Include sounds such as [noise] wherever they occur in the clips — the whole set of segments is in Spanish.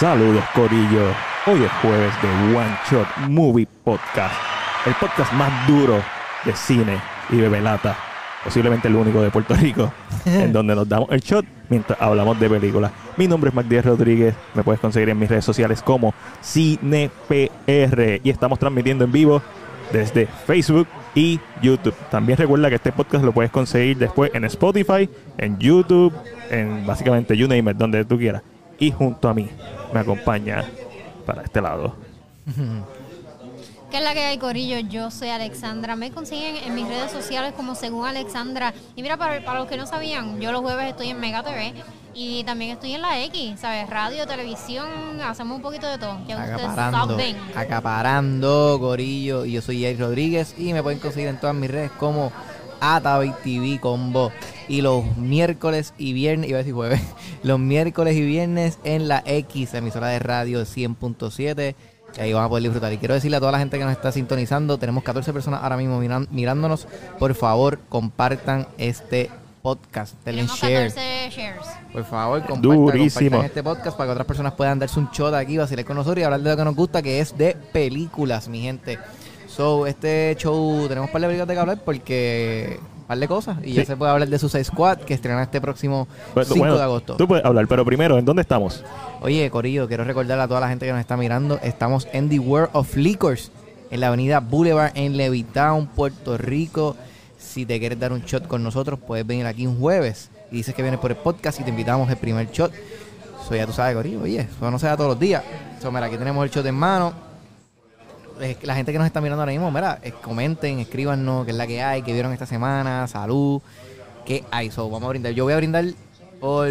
Saludos, Corillo. Hoy es jueves de One Shot Movie Podcast, el podcast más duro de cine y bebelata, posiblemente el único de Puerto Rico, [laughs] en donde nos damos el shot mientras hablamos de películas. Mi nombre es Magdiel Rodríguez, me puedes conseguir en mis redes sociales como CinePR y estamos transmitiendo en vivo desde Facebook y YouTube. También recuerda que este podcast lo puedes conseguir después en Spotify, en YouTube, en básicamente you name it, donde tú quieras. Y junto a mí me acompaña para este lado. ¿Qué es la que hay, Corillo? Yo soy Alexandra. Me consiguen en mis redes sociales como según Alexandra. Y mira, para, para los que no sabían, yo los jueves estoy en Mega TV y también estoy en la X, ¿sabes? Radio, televisión, hacemos un poquito de todo. Que ustedes Acaparando, saben. acaparando, Gorillo. Y yo soy Jay Rodríguez y me pueden conseguir en todas mis redes como Atavi TV Combo. Y los miércoles y viernes, iba a decir jueves, [laughs] los miércoles y viernes en la X, emisora de radio 100.7. Y ahí van a poder disfrutar. Y quiero decirle a toda la gente que nos está sintonizando, tenemos 14 personas ahora mismo miran- mirándonos. Por favor, compartan este podcast. Denle share. 14 shares. Por favor, compartan, compartan este podcast para que otras personas puedan darse un shot aquí, vacilar con nosotros y hablar de lo que nos gusta, que es de películas, mi gente. So, este show tenemos un par de películas de que hablar porque un par de cosas. Y ya se puede hablar de Suicide Squad, que estrena este próximo Pues, 5 bueno, de agosto. Tú puedes hablar, pero primero, ¿en dónde estamos? Oye, Corillo, quiero recordarle a toda la gente que nos está mirando, estamos en The World of Liquors, en la avenida Boulevard en Levittown, Puerto Rico. Si te quieres dar un shot con nosotros, puedes venir aquí un jueves y dices que vienes por el podcast y te invitamos el primer shot. Eso ya tú sabes, Corillo, oye, eso no se da todos los días. So, mira, aquí tenemos el shot en mano. La gente que nos está mirando ahora mismo, mira, eh, comenten, escríbanos qué es la que hay, qué vieron esta semana, salud, qué hay. So, vamos a brindar. Yo voy a brindar por...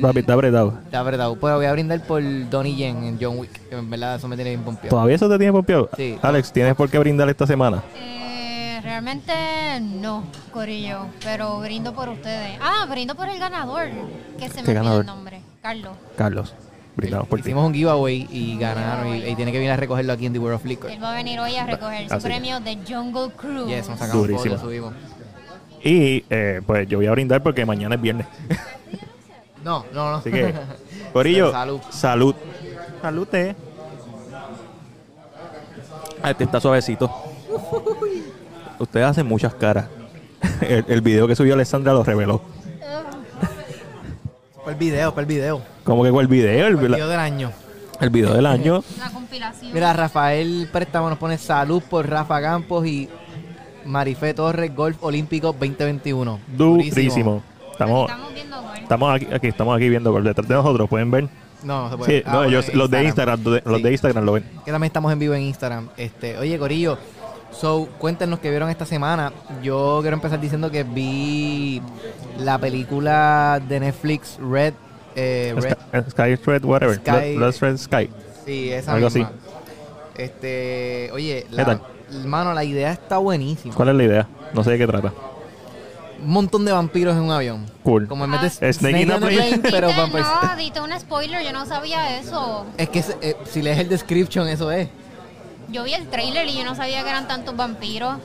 Papi, está apretado. La verdad, pues voy a brindar por Donnie Yen en John Wick. Que en verdad eso me tiene bien pompeado. ¿Todavía eso te tiene pompeado? Sí. Alex, ¿tienes por qué brindar esta semana? Eh, realmente no, Corillo, pero brindo por ustedes. Ah, brindo por el ganador, que se me ¿Qué olvidó ganador? el nombre. Carlos. Carlos, brindamos por ti. Hicimos un giveaway y ganaron. Y, y tiene que venir a recogerlo aquí en The World of Liquor. Él va a venir hoy a recoger su Así. premio de Jungle Cruise. Yes, nos sacamos Durísimo. fotos, subimos. Y eh, pues yo voy a brindar porque mañana es viernes. [laughs] No, no, no. Así que, [laughs] Corillo, Salud. salud. Salud, eh. Ah, Este está suavecito. Ustedes hacen muchas caras. [laughs] El, el video que subió Alessandra lo reveló. El video, el video. Como que el video, el, la- video del año. el video del año. Una compilación. Mira, Rafael Préstamo nos pone salud por Rafa Campos y Marifé Torres Golf Olímpico 2021. Durísimo. Estamos, Estamos viendo gol. estamos aquí, aquí, estamos aquí viendo por detrás de nosotros, pueden ver. No, no se puede. Sí, Ah, no, bueno, ellos, los de Instagram, los de- los Sí. de Instagram lo ven. que también estamos en vivo en Instagram. Este, oye, Corillo, so, cuéntenos qué vieron esta semana. Yo quiero empezar diciendo que vi la película de Netflix Red. eh, Red Sky, Sky Red, whatever. Sky- Blood Red Sky. sí, esa algo misma. así. Este, oye, hermano, la idea está buenísima. ¿Cuál es la idea? No sé de qué trata. Un montón de vampiros en un avión. Cool. Como en vez de Ah. Snake in a plane. pero vampires. no, diste un spoiler, yo no sabía eso. Es que eh, si lees el description, eso es. Yo vi el trailer y yo no sabía que eran tantos vampiros.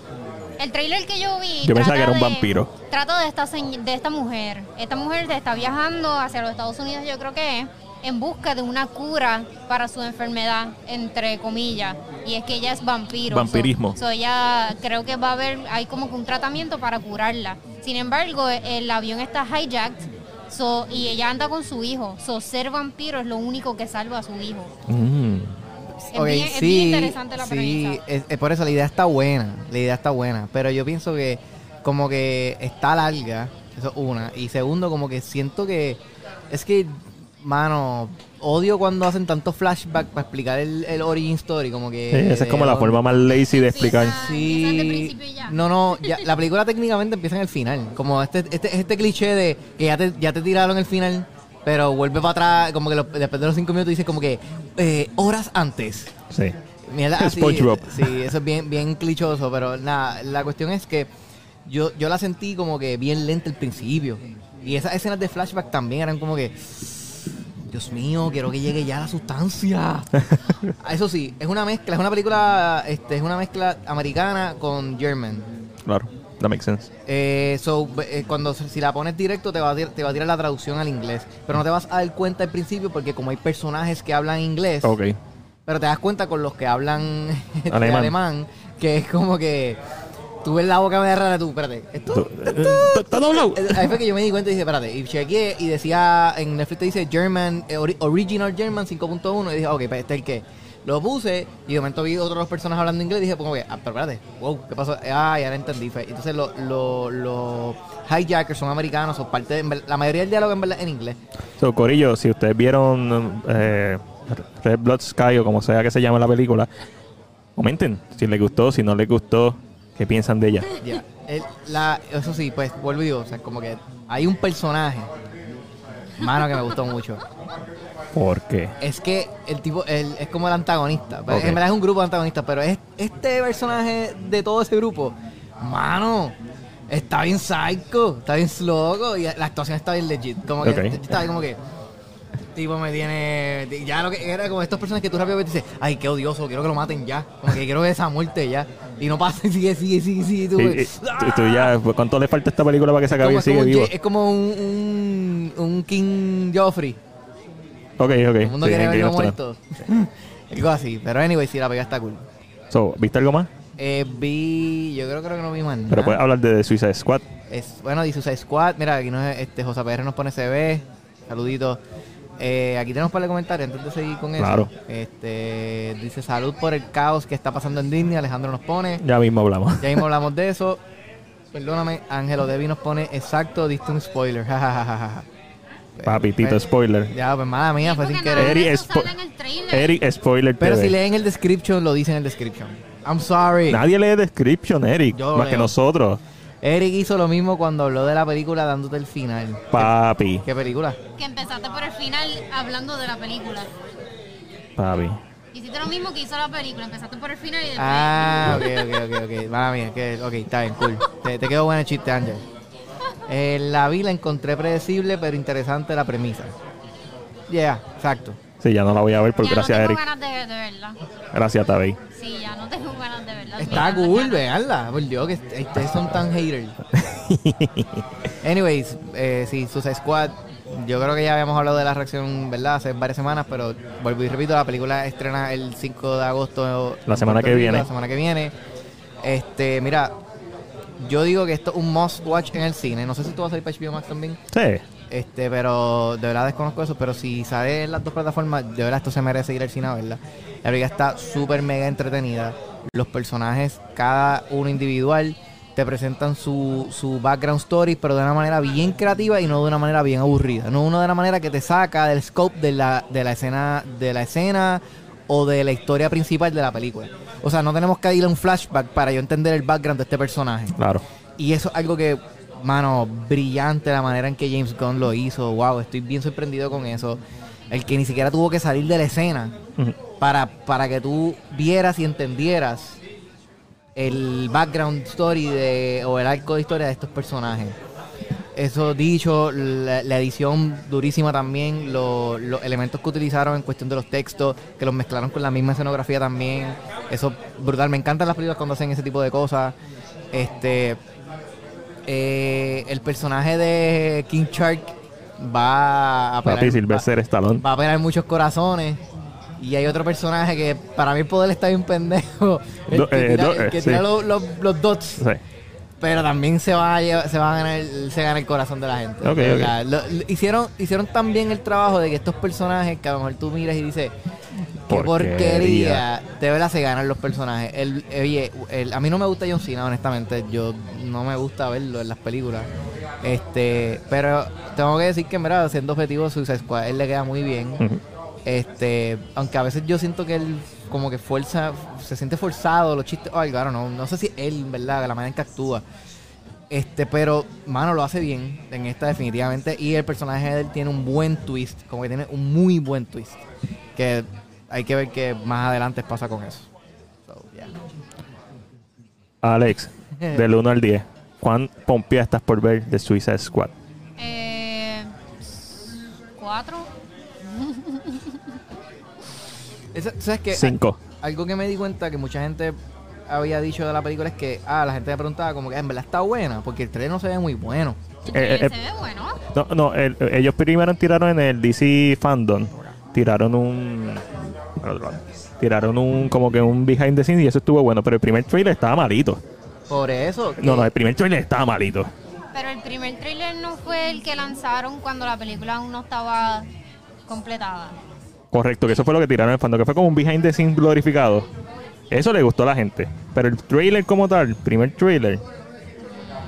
El trailer que yo vi. Yo pensaba que era un de- vampiro. Trata de esta, de esta mujer. Esta mujer está viajando hacia los Estados Unidos, yo creo que es, en busca de una cura para su enfermedad, entre comillas. Y es que ella es vampiro. Vampirismo. So, so ella creo que va a haber, hay como que un tratamiento para curarla. Sin embargo, el avión está hijacked. So, y ella anda con su hijo. So, ser vampiro es lo único que salva a su hijo. Mm. Es, Ok, bien, es bien interesante la sí, premisa. es, es por eso la idea está buena, la idea está buena, pero yo pienso que como que está larga, eso es una, y segundo como que siento que es que, mano, odio cuando hacen tantos flashbacks para explicar el, el origin story, como que... Sí, esa es como la de- forma más lazy de explicar. Sí, no, no, ya, la película técnicamente empieza en el final, como este, este, este cliché de que ya te, ya te tiraron el final, pero vuelve para atrás, como que lo- después de los cinco minutos dice como que eh, horas antes. Sí. Mierda, así, SpongeBob. Sí, eso es bien, bien clichoso, pero nada, la cuestión es que yo, yo la sentí como que bien lenta al principio. Y esas escenas de flashback también eran como que, Dios mío, quiero que llegue ya la sustancia. [laughs] Eso sí, es una mezcla, es una película, este, es una mezcla americana con German. Claro. That makes sense. Eh, so, eh, cuando si la pones directo te va, a, te va a tirar la traducción al inglés. Pero no te vas a dar cuenta al principio porque como hay personajes que hablan inglés, Ok. pero te das cuenta con los que hablan [laughs] Alemán. alemán. que es como que tú ves la boca media rara tú, espérate, esto... Tú- eh, ¿Está doblado? Eh, Ahí fue que yo me di cuenta y dije, espérate, y chequeé y decía, en Netflix te dice German, eh, ori- Original German 5.1 y dije, ok, pues este es el que. Lo puse y de momento vi otras personas hablando inglés y dije, pues, ok, ah, pero espérate, wow, ¿qué pasó? Ah, ya lo entendí. Entonces los lo, lo hijackers son americanos, son parte de, la mayoría del diálogo en verdad en inglés. So, Corillo, si ustedes vieron eh, Red Blood Sky o como sea que se llama la película, comenten si les gustó, si no les gustó, qué piensan de ella. Ya. El- la, eso sí, pues vuelvo y digo, o sea, como que hay un personaje, mano, que me gustó mucho. ¿Por qué? Es que el tipo el- es como el antagonista. Ok. En verdad es un grupo de antagonistas, pero es, este personaje de todo ese grupo, mano, está bien psycho, está bien loco y la actuación está bien legit. Como que Ok. yo estaba ahí como que tipo me tiene ya lo que era como estas personas que tú rápidamente dices, ay, qué odioso, quiero que lo maten ya, como que quiero ver esa muerte ya y no pasa, [laughs] sigue, sigue, sigue, sigue, y tú, Y- güey, y- tú- ya, ¿Cuánto le falta a esta película para que se acabe y un vivo? Es como un, un, un King Joffrey. Ok, ok. Todo el mundo Sí, quiere verlo muerto. [laughs] Algo así. Pero anyway, sí, la pega está cool. So, ¿Viste algo más? Eh, vi, yo creo, creo que no vi más nada. Pero puedes hablar de Suicide Squad. Es, bueno, dice Suicide Squad. Mira, aquí nos, este, José PR nos pone CB. Saluditos. Eh, aquí tenemos para comentarios antes de seguir con eso. Claro. Este, dice salud por el caos que está pasando en Disney. Alejandro nos pone. Ya mismo hablamos. Ya mismo hablamos de eso. Perdóname, Ángelo Devi nos pone exacto, diste un spoiler. [laughs] Ja, ja, ja, ja, ja. Papi, Tito, spoiler. Ya, pues mala mía, fue sin querer. Eric, spo- sale en el trailer. Eric, spoiler Pero TV. si leen el description, lo dicen en el description. I'm sorry. Nadie lee description, Eric. Yo más que nosotros. Eric hizo lo mismo cuando habló de la película dándote el final. Papi. ¿Qué película? Que empezaste por el final hablando de la película. Papi. Hiciste lo mismo que hizo la película. Empezaste por el final y después. Ah, ok, ok, ok, ok. Mala mía, que, ok, está bien, cool. Te, te quedó bueno el chiste, Ángel. Eh, la vi, la encontré predecible, pero interesante la premisa. Yeah, exacto. Sí, ya no la voy a ver por ya gracias, no tengo Eric. ganas de, de verla. Gracias, Tabey. Sí, ya no tengo ganas de verla. Está cool, veanla. Por Dios, que est- ustedes son tan haters. [laughs] Anyways, eh, sí, Suicide Squad. Yo creo que ya habíamos hablado de la reacción, ¿verdad? Hace varias semanas, pero vuelvo y repito, la película estrena el 5 de agosto. La semana que Rico, viene. La semana que viene. Este, mira, yo digo que esto es un must watch en el cine. No sé si tú vas a salir para HBO Max también. Sí. Este, pero de verdad desconozco eso. Pero si sale en las dos plataformas, de verdad esto se merece ir al cine a verla. La película está súper mega entretenida. Los personajes, cada uno individual, te presentan su, su background story, pero de una manera bien creativa y no de una manera bien aburrida. No uno de una manera que te saca del scope de la, de la escena, de la escena o de la historia principal de la película. O sea, no tenemos que ir a un flashback para yo entender el background de este personaje. Claro. Y eso es algo que, mano, brillante la manera en que James Gunn lo hizo. Wow, estoy bien sorprendido con eso. El que ni siquiera tuvo que salir de la escena para, para que tú vieras y entendieras el background story de, o el arco de historia de estos personajes. Eso dicho, la, la edición durísima también, lo- los elementos que utilizaron en cuestión de los textos, que los mezclaron con la misma escenografía también. Eso brutal. Me encantan las películas cuando hacen ese tipo de cosas. Este, eh, el personaje de King Shark va a Papi, Stallone. va a pegar muchos corazones. Y hay otro personaje que para mí el poder está bien pendejo. [laughs] El que eh, tira, el eh, sí. los, los, los dots. Sí. Pero también se va a llevar- se va a ganar, se gana el corazón de la gente. Ok, De ok. verdad. Lo- lo- hicieron, hicieron tan bien el trabajo de que estos personajes que a lo mejor tú miras y dices, qué Porquería. de verdad se ganan los personajes. El, oye, el- a mí no me gusta John Cena, honestamente. Yo no me gusta verlo en las películas. Este, pero tengo que decir que, verdad, siendo objetivo, Suicide Squad, él le queda muy bien. Este, aunque a veces yo siento que él como que fuerza, se siente forzado los chistes o algo, don't know. no sé si él, en verdad, la manera en que actúa. Este, pero, mano, lo hace bien en esta definitivamente. Y el personaje de él tiene un buen twist, como que tiene un muy buen twist. Que hay que ver que más adelante pasa con eso. So, yeah. Alex, [laughs] del 1 al 10, ¿cuán pompía estás por ver The Suicide Squad? Eh, cuatro. [laughs] Esa- ¿Sabes qué? 5. Algo que me di cuenta que mucha gente había dicho de la película es que, ah, la gente me preguntaba como que en verdad está buena, porque el trailer no se ve muy bueno. El Eh, trailer eh, se ve bueno. No, no, el- ellos primero tiraron en el DC Fandom. Tiraron un. Tiraron un. Como que un behind the scenes y eso estuvo bueno. Pero el primer trailer estaba malito. Por eso. No, no, el primer trailer estaba malito. Pero el primer trailer no fue el que lanzaron cuando la película aún no estaba completada. Correcto, que eso fue lo que tiraron el fandom. Que fue como un behind the scenes glorificado. Eso le gustó a la gente. Pero el trailer como tal, el primer trailer.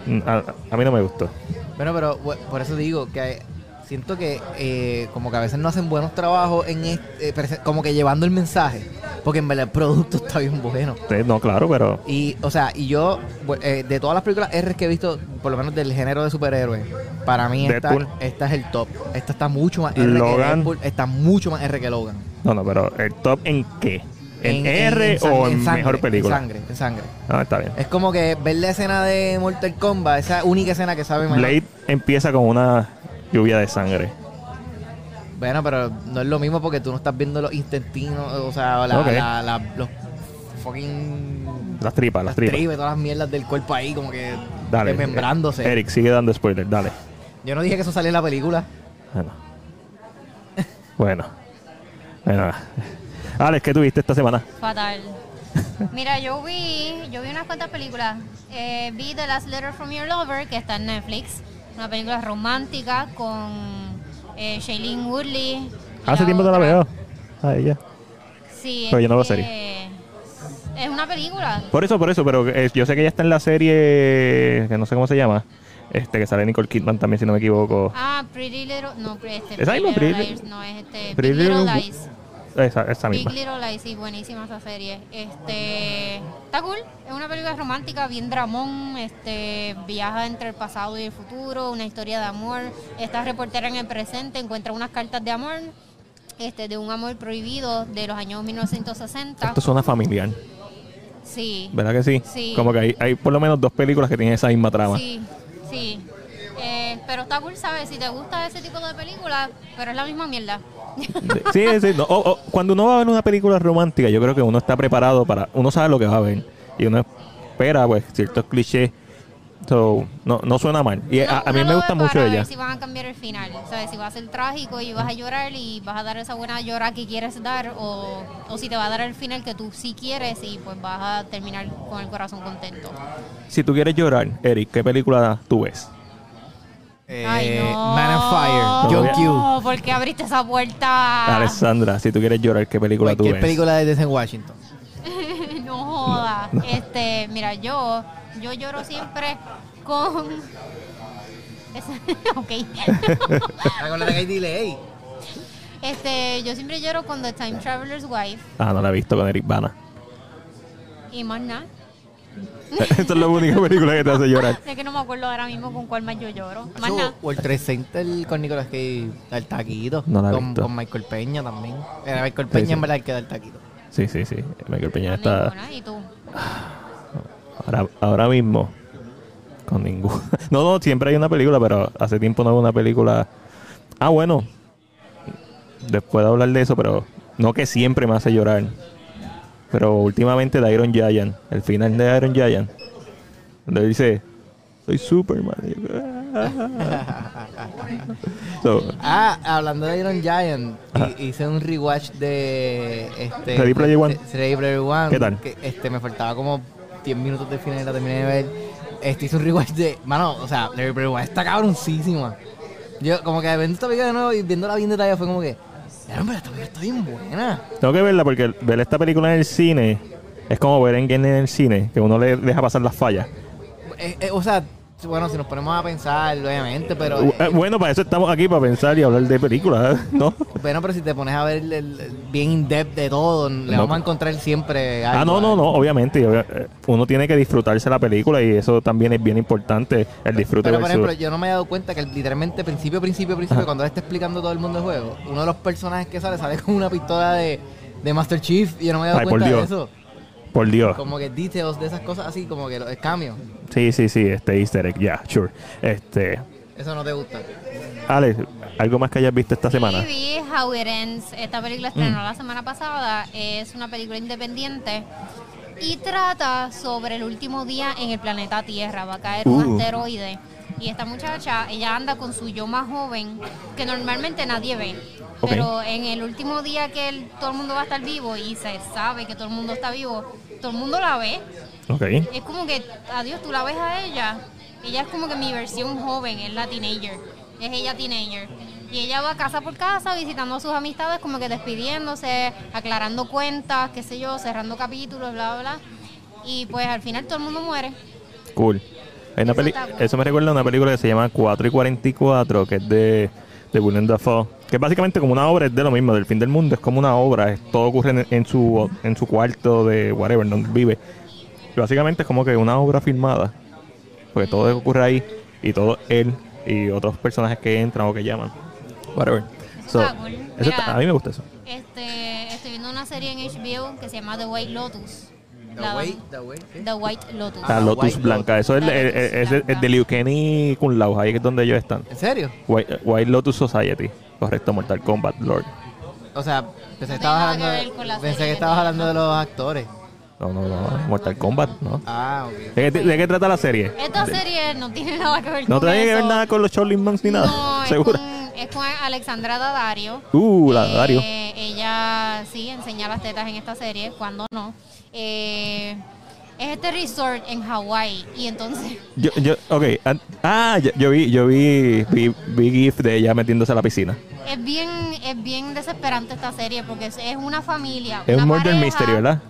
mm, A, a mí no me gustó. Bueno, pero por eso digo que siento que eh, como que a veces no hacen buenos trabajos en este, eh, como que llevando el mensaje, porque en verdad el producto [laughs] está bien bueno. No, claro, pero. Y, o sea, y yo, eh, de todas las películas R que he visto, por lo menos del género de superhéroes, para mí esta, esta es el top. Esta está mucho más R Logan. que Deadpool, está mucho más R que Logan. No, no, pero el top en qué? ¿En, R o en, sangre, mejor película? En sangre, en sangre. Ah, está bien. Es como que ver la escena de Mortal Kombat, esa única escena que sabe mejor. Blade empieza con una lluvia de sangre. Bueno, pero no es lo mismo porque tú no estás viendo los intestinos, o sea, la, Ok. la- la- los fucking... Las tripas, las, las tripas. tripas, todas las mierdas del cuerpo ahí como que Dale. desmembrándose. eh, Eric, sigue dando spoilers, dale. Yo no dije que eso salía en la película. Bueno. bueno. Bueno. Alex, ¿qué tuviste esta semana? Fatal. Mira, yo vi, yo vi unas cuantas películas. Eh, vi The Last Letter from Your Lover, que está en Netflix. Una película romántica con eh, Shailene Woodley. Hace tiempo no la veo. A ella. Sí, Pero yo no veo este, Es una película. Por eso, por eso, pero eh, yo sé que ella está en la serie que no sé cómo se llama. Este, que sale Nicole Kidman también, si no me equivoco. Ah, Pretty Little. No, este, ¿Esa Pretty? Little Lies, no es este. Pretty Little- Lies. Esa, esa Big misma. Little Lies, sí, buenísima esa serie. Este, está cool, es una película romántica, bien dramón, este, viaja entre el pasado y el futuro, una historia de amor. Esta reportera en el presente encuentra unas cartas de amor, este, de un amor prohibido de los años 1960. Esto suena familiar, Sí, ¿verdad que sí? Sí. Como que hay, hay por lo menos dos películas que tienen esa misma trama. sí, sí. Eh, pero está cool, ¿sabes? Si te gusta ese tipo de películas, pero es la misma mierda. [laughs] Sí, sí. no, o- o, cuando uno va a ver una película romántica, yo creo que uno está preparado para. Uno sabe lo que va a ver. Y uno espera, pues, ciertos clichés. So, no, no suena mal. Y a, mí me gusta mucho ella. ver si van a cambiar el final, ¿sabes? Si va a ser trágico y vas a llorar y vas a dar esa buena llora que quieres dar o, o si te va a dar el final que tú sí quieres y pues vas a terminar con el corazón contento. Si tú quieres llorar, Eric, ¿qué película tú ves? Ay, Eh, no. Man on Fire, John Q. No, ¿por qué abriste esa puerta? Alessandra, si tú quieres llorar, ¿qué película tú Cualquier ves? película de Denzel Washington. [laughs] no joda. Este, mira, yo, yo lloro siempre con... [laughs] Ok. Acuérdate que hay delay. este, yo siempre lloro con The Time Traveler's Wife Ah, no la he visto con Eric Bana. y más nada. [laughs] Esta es la única película que te hace llorar. Es que no me acuerdo ahora mismo con cuál más yo lloro. Más nada. O el 3 Center con Nicolas Cage, el taquito. No la he con, visto. con Michael Peña también. Era Michael Peña sí. en verdad el que da el taquito. Sí, sí, sí. Michael Peña No, está ninguna. ¿Y tú? ahora, ahora mismo con ninguno. [laughs] No, no, siempre hay una película, pero hace tiempo no veo una película. Ah, bueno. Después de hablar de eso, pero no que siempre me hace llorar. Pero últimamente de Iron Giant, el final de Iron Giant, donde dice, soy Superman. "Ah". [laughs] So, Ah, hablando de Iron Giant, Ajá. hice un rewatch de este Ready Player One. de- Ready Player One. ¿Qué tal? Que, este me faltaba como 10 minutos del final y la terminé de ver. Este hice un rewatch de, mano, o sea, Ready Player One está cabroncísima. Yo como que viendo esta película de nuevo y viéndola bien detallada fue como que, "Ya, pero esta película está bien buena. tengo que verla porque ver esta película en el cine es como ver en en el cine, que uno le deja pasar las fallas. Eh, eh, o sea, bueno, si nos ponemos a pensar, obviamente, pero Uh, eh, bueno, para eso estamos aquí, para pensar y hablar de películas, [laughs] ¿no? Bueno, pero si te pones a ver el, el- bien in-depth de todo, le No. vamos a encontrar siempre algo. Ah, no, no, ¿eh? no, obviamente. eh, Uno tiene que disfrutarse la película y eso también es bien importante, el disfrute Pero, por versus- ejemplo, yo no me he dado cuenta que literalmente, principio, principio, principio, Ajá. cuando le está explicando todo el mundo el juego, uno de los personajes que sale sale con una pistola de, de Master Chief y yo no me he dado Ay, cuenta de eso. Por Dios. Como que details de esas cosas así, como que los cambios. Sí, sí, sí, este easter egg, ya, sure. Este, Eso no te gusta. Alex, ¿algo más que hayas visto esta semana? Sí, vi How It Ends. Esta película estrenó la semana pasada. Es una película independiente y trata sobre el último día en el planeta Tierra. Va a caer un Uh. asteroide. Y esta muchacha, ella anda con su yo más joven, que normalmente nadie ve. Ok. Pero en el último día que el- todo el mundo va a estar vivo y se sabe que todo el mundo está vivo, todo el mundo la ve. Ok. Es como que, adiós, tú la ves a ella. Ella es como que mi versión joven, es la teenager. Es ella teenager. Y ella va casa por casa visitando a sus amistades, como que despidiéndose, aclarando cuentas, qué sé yo, cerrando capítulos, bla, bla. Y pues al final todo el mundo muere. Cool. Hay una Eso cool. eso me recuerda a una película que se llama 4 y 44, que es de, de Willem Dafoe. Que es básicamente como una obra, es de lo mismo, del fin del mundo. Es como una obra, es- todo ocurre en, en su, en su cuarto de whatever, donde vive. Y básicamente es como que una obra filmada. Porque todo ocurre ahí y todo él y otros personajes que entran o que llaman. Whatever. So, cool. eso está- a mí me gusta eso. Este, estoy viendo una serie en HBO que se llama The White Lotus. The La- Way, the way, ¿qué? The White Lotus. La Ah, Lotus White Blanca. Eso es, el- Lotus es- es- es Blanca. de Liu Kenny Kun Lao. Ahí es donde ellos están. ¿En serio? White, White Lotus Society. Correcto, Mortal Kombat Lord. O sea, pensé que No estabas hablando, de, pensé que estabas hablando los actores. No, no, no. Mortal Kombat, ¿no? Ah, ok. ¿De qué, de qué trata la serie? Esta serie no tiene nada que ver No con tiene que ver eso. nada con los Shaolin Monks ni nada. No, es ¿Segura? con, es con Alexandra Daddario. Uh, la Eh, Dario. Ella sí enseña las tetas en esta serie, cuando no. Eh, es este resort en Hawái y entonces [laughs] Yo, yo, ok. Ah, yo, yo vi, yo vi, vi, vi GIF de ella metiéndose a la piscina. es bien es bien desesperante esta serie porque es, es una familia. Es una un murder pareja, mystery, ¿verdad?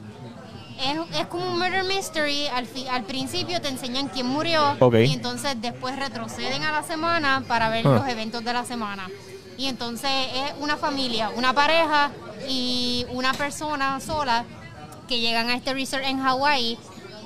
Es, es como un murder mystery. Al, fi- al principio te enseñan quién murió Ok. y entonces después retroceden a la semana para ver Ah. los eventos de la semana. Y entonces es una familia, una pareja y una persona sola que llegan a este resort en Hawái.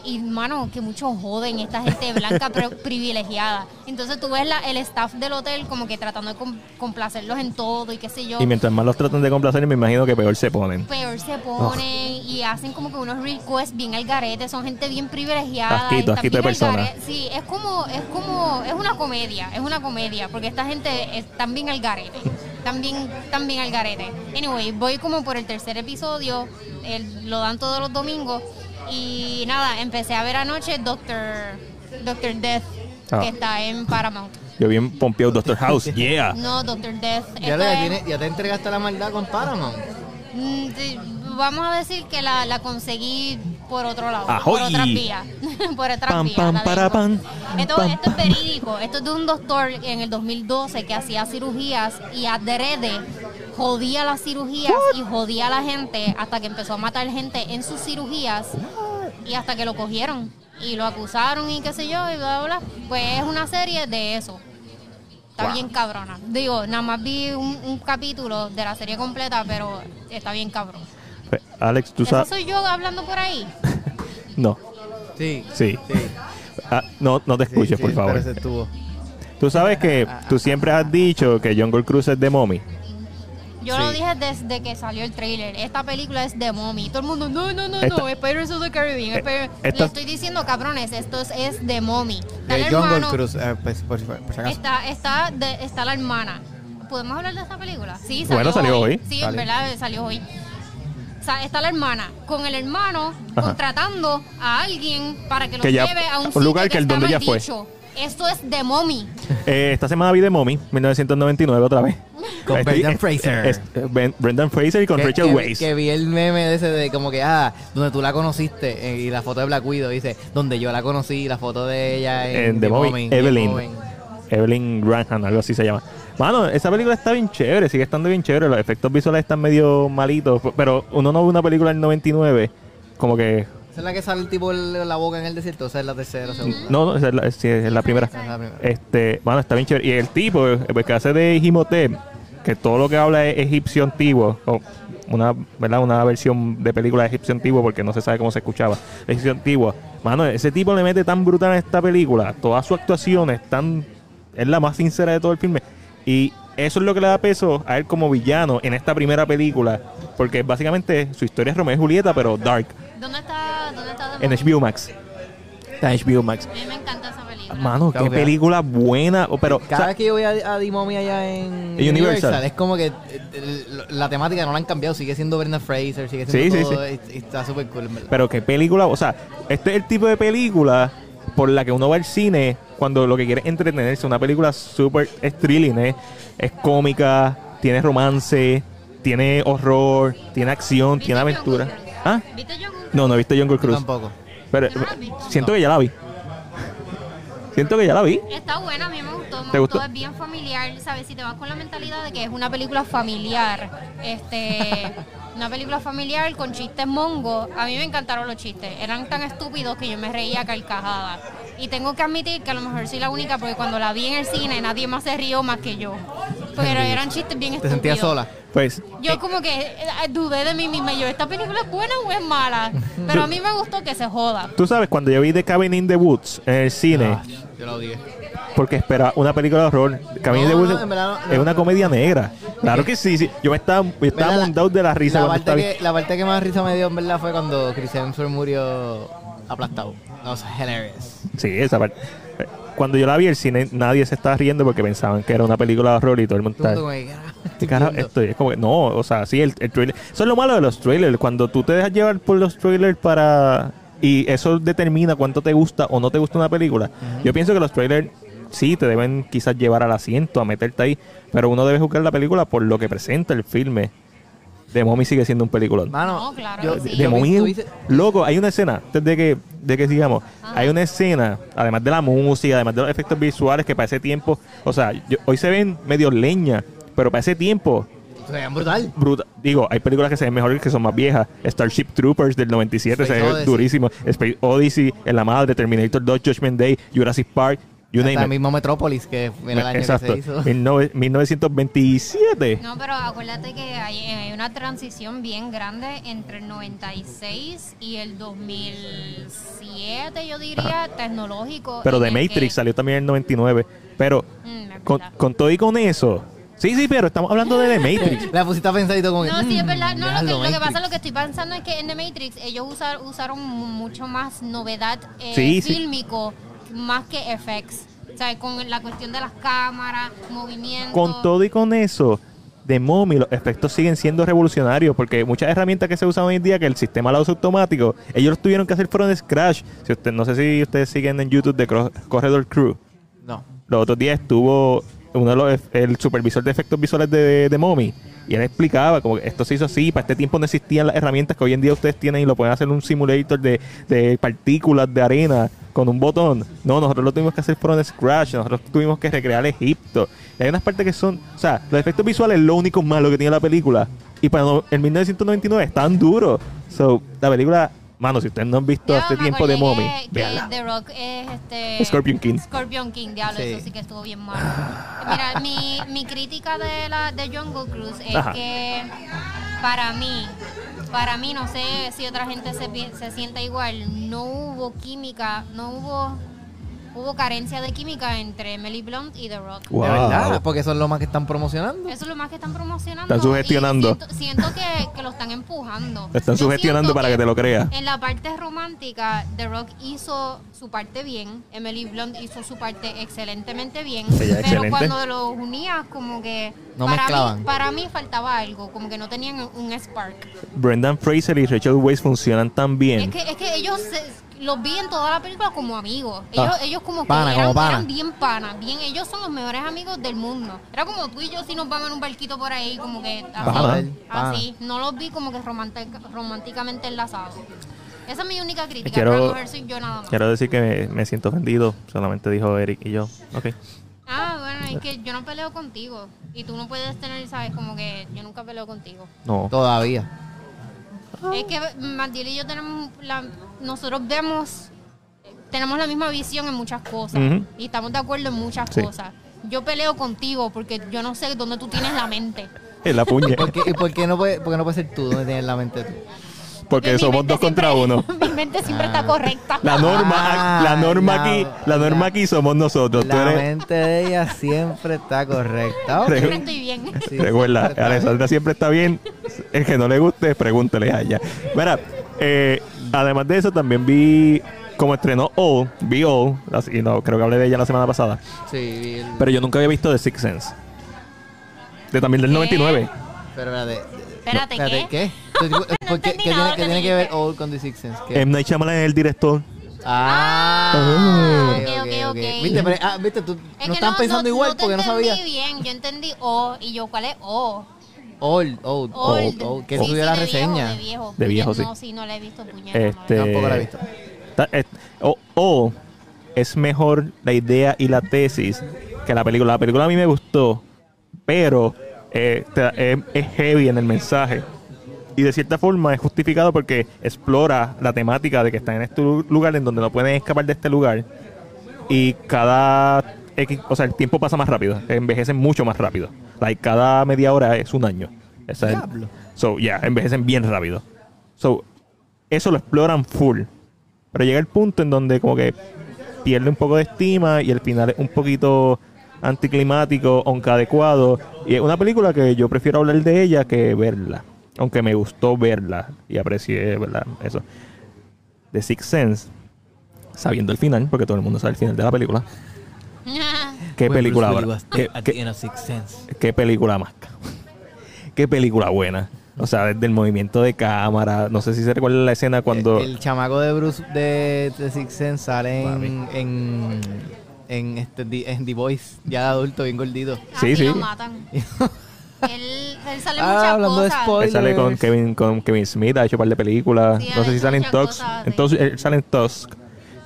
Y, mano, que mucho joden esta gente blanca [laughs] privilegiada. Entonces tú ves la- el staff del hotel como que tratando de com- complacerlos en todo y qué sé yo Y mientras más los tratan de complacer, me imagino que peor se ponen. peor se ponen y hacen como que unos requests bien al garete, son gente bien privilegiada. Asquito, asquito de bien al persona. garete. Sí, es como, es como, es una comedia, es una comedia, porque esta gente están bien al garete, están bien al garete. Anyway, voy como por el tercer episodio, el- lo dan todos los domingos y nada, empecé a ver anoche Doctor, Doctor Death, Ah. que está en Paramount. Yo bien pompeado Doctor House. [laughs] Yeah. No, Doctor Death. Ya, ya, es- tiene- ya te entregaste la maldad con Paramount. Mm, Vamos a decir que la, la conseguí por otro lado, por otras vías. [laughs] por otras Pam, vías. pam, la para, dejo. pam, Esto, pam, esto es verídico. Esto es de un doctor en el 2012 que hacía cirugías y adrede jodía las cirugías y jodía a la gente hasta que empezó a matar gente en sus cirugías y hasta que lo cogieron y lo acusaron y qué sé yo y bla, bla, bla. Pues es una serie de eso. Está Wow. bien cabrona. Digo, nada más vi un, un capítulo de la serie completa, pero está bien cabrón. Pues, Alex, tú ¿Eso sabes. soy yo hablando por ahí? [laughs] No, Sí. sí. Sí. Ah, no, no te escuches, sí, por favor. Tú sabes que tú siempre has dicho que Jungle Cruise es de mommy. Yo Sí. lo dije desde que salió el trailer. Esta película es de mommy. Todo el mundo, no, no, no, Esta- no, es Pirates of the Caribbean. Eh, Pirates-". esta- Le estoy diciendo, cabrones, esto es, es de mommy. Está el De Jungle hermano, Cruise, eh, pues, por, por si acaso. está, está, de- está la hermana. ¿Podemos hablar de esta película? Sí, salió Bueno, salió hoy. Sí, en verdad salió hoy. O sea, está la hermana con el hermano Ajá. contratando a alguien para que lo lleve a un, un sitio lugar que, que el está donde ya fue. maldicho. Esto es de mommy. Eh, esta semana vi de Mommy, 1999 otra vez. Con Este- Brendan eh, Fraser. eh, eh, Ben- Brendan Fraser y con que, Rachel que- Weisz. que vi el meme de ese de como que, ah, donde tú la conociste eh, y la foto de Black Widow dice, donde yo la conocí, la foto de ella en, En The Mommy, Mommy, Evelyn. Evelyn Graham, algo así se llama. Mano, esa película está bien chévere, sigue estando bien chévere. Los efectos visuales están medio malitos, pero uno no ve una película del 99 como que... ¿Esa es la que sale el tipo en la boca en el desierto? ¿Esa es la tercera o segunda? No, no, esa es la, es- sí, es la primera. Esa es la primera. Este, bueno, está bien chévere. Y el tipo, el que hace de Imhotep, que todo lo que habla es egipcio antiguo, o una, ¿verdad? una versión de película de egipcio antiguo, porque no se sabe cómo se escuchaba, egipcio antiguo. Mano, ese tipo le mete tan brutal en esta película, toda su actuación es tan, es la más sincera de todo el filme. Y eso es lo que le da peso a él como villano en esta primera película, porque básicamente su historia es Romeo y Julieta, pero dark, ¿Dónde está, dónde está The en? HBO Max. Está en HBO Max. A mí me encanta esa película. Mano, qué que película buena. o- Pero, Cada o sea, vez que yo voy a, a D-Mommy allá en ¿En Universal? es como que eh, el- la temática no la han cambiado. Sigue siendo Brenda Fraser, sigue Sí, siendo sí, todo. y- y está súper cool, en verdad. pero qué película. O sea, este es el tipo de película por la que uno va al cine cuando lo que quiere es entretenerse. Una película súper es thrilling, ¿eh? Es cómica, tiene romance, tiene horror, tiene acción, ¿Viste tiene aventura. ¿Ah? ¿Viste Jungle No, no he visto Jungle Yo Cruise. tampoco. Pero ¿No la has visto? siento que ya la vi. Siento que ya la vi. Está buena, a mí me gustó, me ¿Te gustó, gustó? es bien familiar, ¿sabes? Si te vas con la mentalidad de que es una película familiar, este, [laughs] una película familiar con chistes mongos, a mí me encantaron los chistes, eran tan estúpidos que yo me reía a carcajadas. Y tengo que admitir que a lo mejor soy la única porque cuando la vi en el cine nadie más se rió más que yo. Pero eran chistes bien ¿Te estúpidos. sentías sola? Pues Yo como que eh, dudé de mí misma, yo, ¿esta película es buena o es mala? Pero a mí me gustó que se joda. tú sabes, cuando yo vi The Cabin in the Woods en el cine, Ah, yo la odié. porque esperaba una película de horror. Cabin in the No, Woods no, en verdad no, es no. una comedia negra. Claro que sí, sí. Yo me estaba, yo estaba montado de la risa La cuando parte, estaba que, la parte que más risa me dio, en verdad, fue cuando Chris Hemsworth murió aplastado. That was hilarious. Sí, esa parte. Cuando yo la vi el cine, nadie se estaba riendo porque pensaban que era una película de horror y todo el mundo estaba. [laughs] es como que, no, o sea, sí, el, el trailer. Eso es lo malo de los trailers. Cuando tú te dejas llevar por los trailers para. Y eso determina cuánto te gusta o no te gusta una película. Yo pienso que los trailers sí te deben quizás llevar al asiento, a meterte ahí. Pero uno debe juzgar la película por lo que presenta el filme. De Mommy sigue siendo un peliculón. Mano, No, claro yo, que sí. de yo vi- Mommy, tú dices- loco, hay una escena, antes de que, de que sigamos, Ajá. hay una escena, además de la música, además de los efectos visuales, que para ese tiempo, o sea, yo- hoy se ven medio leña, pero para ese tiempo, se veían brutal. bruta, digo, hay películas que se ven mejor que son más viejas, Starship Troopers del 97 Space se ve Odyssey. durísimo, Space Odyssey, En la Madre, Terminator 2, Judgment Day, Jurassic Park, you Hasta name el it. mismo Metrópolis, que fue el año Exacto, que se hizo. 19- 1927. No, pero acuérdate que hay, hay una transición bien grande entre el 96 y el 2007, yo diría, tecnológico. Pero en de Matrix que- salió también en el 99, pero Mm, con, con todo y con eso. Sí, sí, pero estamos hablando de The [laughs] Matrix. La pusiste a pensar y todo como que, No, sí, es "Mm, verdad. No, lo que, diablo, lo que Matrix". pasa, lo que estoy pensando es que en The Matrix ellos usar- usaron mu- mucho más novedad eh, Sí, sí. Más que FX. O sea, con la cuestión de las cámaras, movimientos. con todo y con eso, de Mommy los efectos siguen siendo revolucionarios porque muchas herramientas que se usan hoy en día, que el sistema lo usa automático, ellos los tuvieron que hacer fueron de scratch. Si usted, no sé si ustedes siguen en YouTube de Corredor Crew. No. Los otros días estuvo uno de los, el supervisor de efectos visuales de, de Mommy y él explicaba como que esto se hizo así, para este tiempo no existían las herramientas que hoy en día ustedes tienen y lo pueden hacer un simulator de, de partículas de arena con un botón. No, nosotros lo tuvimos que hacer from scratch, nosotros tuvimos que recrear Egipto. Y hay unas partes que son, o sea, los efectos visuales es lo único malo que tiene la película. Y para no- en 1999 es tan duro. So, la película, mano, si ustedes no han visto Yo hace me tiempo de acordé Mommy, que- que véanla. The Rock es este. Scorpion King. Scorpion King, diablo, Sí. eso sí que estuvo bien malo. Mira, mi, mi crítica de la de Jungle Cruise es Ajá. que para mí, para mí, no sé si otra gente se, pi- se siente igual, no hubo química, no hubo hubo carencia de química entre Melly Blunt y The Rock. Wow. De verdad, porque eso es lo más que están promocionando. Eso es lo más que están promocionando. Están sugestionando. Siento, siento que, que lo están empujando. Te están Yo sugestionando para que te lo creas. En la parte romántica, The Rock hizo su parte bien. Emily Blunt hizo su parte excelentemente bien. Ella pero excelente. cuando los unías, como que. No para, mezclaban. mí, para mí faltaba algo. Como que no tenían un spark. Brendan Fraser y Rachel Weisz funcionan tan bien. Es que, es que ellos se- los vi en toda la película como amigos. Ellos, Ah. ellos como que Pana, eran, como pana. eran bien panas. Bien, ellos son los mejores amigos del mundo. Era como tú y yo si nos vamos en un barquito por ahí, como que así. Pana. Pana. así. No los vi como que romántica- románticamente enlazados. Esa es mi única crítica. Quiero- soy yo nada más. Quiero decir que me, me siento ofendido. Solamente dijo Eric y yo. Ok. Ah, bueno, es que yo no peleo contigo. Y tú no puedes tener, ¿sabes? Como que yo nunca peleo contigo. No. Todavía. Es que Martil y yo tenemos la, nosotros vemos tenemos la misma visión en muchas cosas y estamos de acuerdo en muchas Sí. cosas. Yo peleo contigo porque yo no sé dónde tú tienes la mente. En la puñe. ¿Por qué, y por qué no puede, por qué no puede ser tú donde tienes la mente tú? Porque mi somos dos contra uno. [laughs] Mi mente siempre está correcta. La norma, Ah, la norma la- aquí, la norma la- aquí somos nosotros. Tú La eres, mente de ella siempre está correcta. Ok. Siempre estoy bien. Sí, recuerda, siempre Alessandra siempre está bien. El que no le guste, pregúntele a ella. Mira, eh, además de eso, también vi como estrenó All, vi All, y no, creo que hablé de ella la semana pasada, Sí, el- pero yo nunca había visto The Sixth Sense. De también del ¿Qué? 99. Pero espérate. Espérate, ¿qué? ¿qué? ¿Tú- tú- [laughs] No ¿por qué- ¿Qué tiene, de que tiene que ver. Old con The Sixth Sense? ¿Qué? M. Night Shyamalan es el director. Ah, Ah, ok, ok, ok, ok, ok. ok. Viste, pero, ah, viste, tú Es no están pensando igual porque no sabía. entendí bien. Yo entendí O y yo, ¿cuál es O? Old, old, Old. old. Que Sí, subió sí, la de viejo, reseña. de viejo. De viejo, sí. No, sí, no la he visto, puñeta. Este- no la he Tampoco la he visto. O, o es mejor la idea y la tesis que la película. La película a mí me gustó, pero eh, te- es, es heavy en el mensaje. Y de cierta forma es justificado porque explora la temática de que están en este lu- lugar en donde no pueden escapar de este lugar. Y cada. X- o sea, el tiempo pasa más rápido. Envejecen mucho más rápido. Like, cada media hora es un año. Esa es- so, yeah, envejecen bien rápido. So, eso lo exploran full. Pero llega el punto en donde como que pierde un poco de estima y el final es un poquito anticlimático, aunque adecuado. Y es una película que yo prefiero hablar de ella que verla. Aunque me gustó verla y aprecié, ¿verdad? Eso. The Sixth Sense, sabiendo el final, porque todo el mundo sabe el final de la película. [laughs] ¿Qué When película was ¿Qué, qué- qué película más? cabrón. [laughs] Qué película buena. O sea, desde el movimiento de cámara. No sé si se recuerda la escena cuando. El, el chamaco de Bruce de The Sixth Sense sale en, en, en, este, The- en The Voice, ya de adulto, bien gordito. Sí, Así sí. lo matan. [laughs] él, él sale Ah, muchas hablando de cosas. spoilers. Él sale con Kevin, con Kevin Smith, ha hecho un par de películas. Sí, no sé si sale en Tusk. cosas, En sí. Tusk- él sale en Tusk.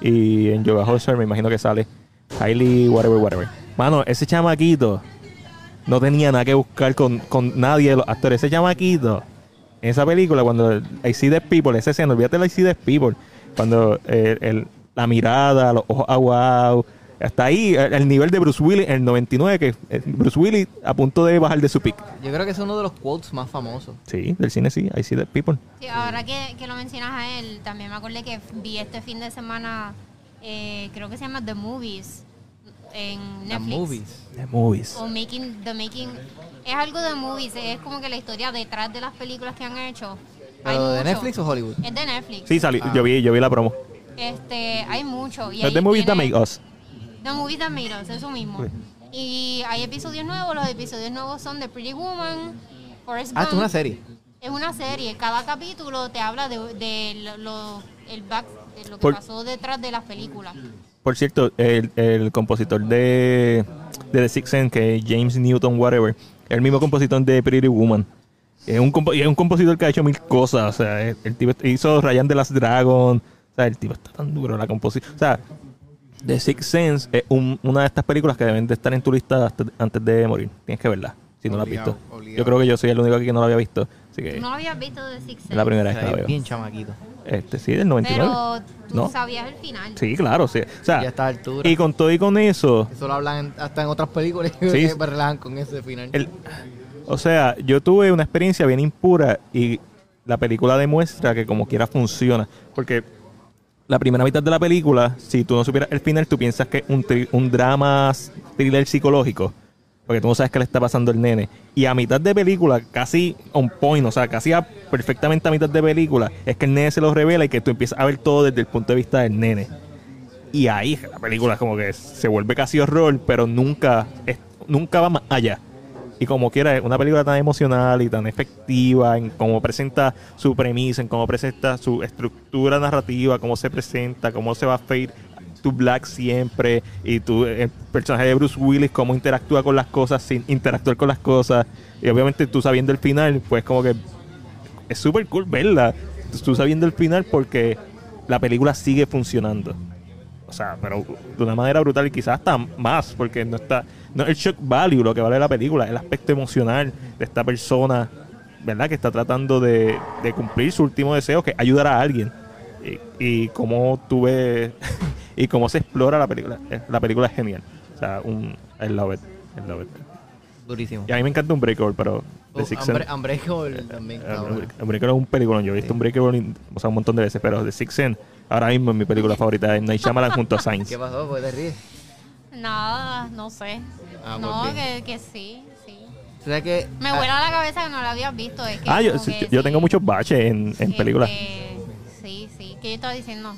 Y en Yoga Horser me imagino que sale. Hailey, whatever, whatever. Mano, ese chamaquito no tenía nada que buscar con, con nadie de los actores. Ese chamaquito, en esa película, cuando I See the People, esa escena, olvídate de I See the People. Cuando eh, el- la mirada, los ojos aguados. Hasta ahí, el, el nivel de Bruce Willis en el 99, que eh, Bruce Willis a punto de bajar de su pick. Yo creo que es uno de los quotes más famosos. Sí, del cine sí, I See the People. Sí, ahora que, que lo mencionas a él, también me acordé que vi este fin de semana, eh, creo que se llama The Movies, en Netflix. movies. The movies. O Making, The Making. Es algo de movies, es como que la historia detrás de las películas que han hecho. Hay ¿Pero de mucho. Netflix o Hollywood? Es de Netflix. Sí, Ah. yo, vi, yo vi la promo. Este, hay mucho. Y Es ahí The Movies That tiene- Make Us. The Movies That Made Us, eso mismo. Y hay episodios nuevos, los episodios nuevos son de Pretty Woman, Forrest Ah, esto es Gump. una serie. Es una serie, cada capítulo te habla de, de lo, lo- el back, de lo que Por- pasó detrás de las películas. Por cierto, el, el compositor de, de The Sixth Sense, que es James Newton, whatever, el mismo compositor de Pretty Woman. Es un, es un compositor que ha hecho mil cosas. O sea, el, el tipo hizo Ryan de las Dragon. O sea, el tipo está tan duro en la composición. O sea, The Sixth Sense es un- una de estas películas que deben de estar en tu lista hasta- antes de morir. Tienes que verla, si no la has Obligado, visto. obligado. Yo creo que yo soy el único aquí que no la había visto. Así que ¿Tú no habías visto de Six es la primera vez que la veo. bien chamaquito. Este, sí, del 99. Pero tú ¿No? sabías el final. Sí, claro, sí. O sea, Ya a esta altura. y con todo y con eso, Eso lo hablan hasta en otras películas Sí. que me relajan con ese final. El- o sea, yo tuve una experiencia bien impura y la película demuestra que como quiera funciona. Porque la primera mitad de la película, si tú no supieras el final, tú piensas que es un, un drama thriller psicológico. Porque tú no sabes qué le está pasando al nene. Y a mitad de película, casi on point, o sea, casi perfectamente a mitad de película, es que el nene se lo revela y que tú empiezas a ver todo desde el punto de vista del nene. Y ahí la película como que se vuelve casi horror, pero nunca, nunca va más allá. Y como quiera, una película tan emocional y tan efectiva en cómo presenta su premisa, en cómo presenta su estructura narrativa, cómo se presenta, cómo se va a fade to black siempre, y tu, el personaje de Bruce Willis, cómo interactúa con las cosas sin interactuar con las cosas. Y obviamente tú sabiendo el final, pues como que es súper cool verla. Tú sabiendo el final porque la película sigue funcionando. O sea, pero de una manera brutal y quizás hasta más, porque no está, no el shock value lo que vale la película, el aspecto emocional de esta persona, ¿verdad? Que está tratando de, cumplir su último deseo, que ayudar a alguien. Y, y cómo tú ves, [laughs] y cómo se explora la película. Eh, La película es genial. O sea, un, I love it. I love it. Durísimo. Y a mí me encanta un Breakover, pero The Oh, Sixth Sense- Unbreakable también. eh. Unbreakable es un película. Yo he visto Sí. Unbreakable o sea, un montón de veces, pero The Sixth Sense ahora mismo es mi película [laughs] favorita. M. Night Shyamalan junto a [laughs] Sainz. ¿Qué pasó? ¿Por qué te ríes? Nada, no sé. Ah, no, que, que sí, sí. ¿Tú sabes que Me ah, vuela la cabeza que no la habías visto. Es que Ah, yo, que sí, tengo muchos baches en, en este, películas. Sí, sí. ¿Qué yo estaba diciendo?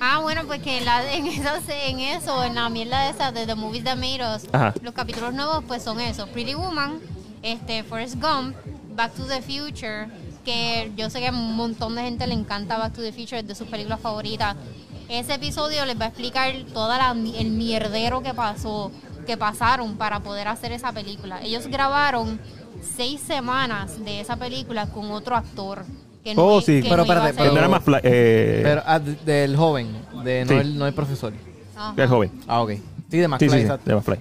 Ah, bueno, pues que en, la- [laughs] en, eso, en la mierda esa de The Movies That Made Us, Ajá. los capítulos nuevos pues son eso. Pretty Woman, este, Forrest Gump, Back to the Future, que yo sé que a un montón de gente le encanta Back to the Future, es de sus películas favoritas. Ese episodio les va a explicar toda la, el mierdero que pasó, que pasaron para poder hacer esa película. Ellos grabaron seis semanas de esa película con otro actor. Que Oh, sí. que Pero no espérate, Pero era más eh, Pero ah, del joven, de no, Sí. el, no el profesor. Ajá. el joven. Ah, ok. Sí, de McFly, sí, sí, de McFly.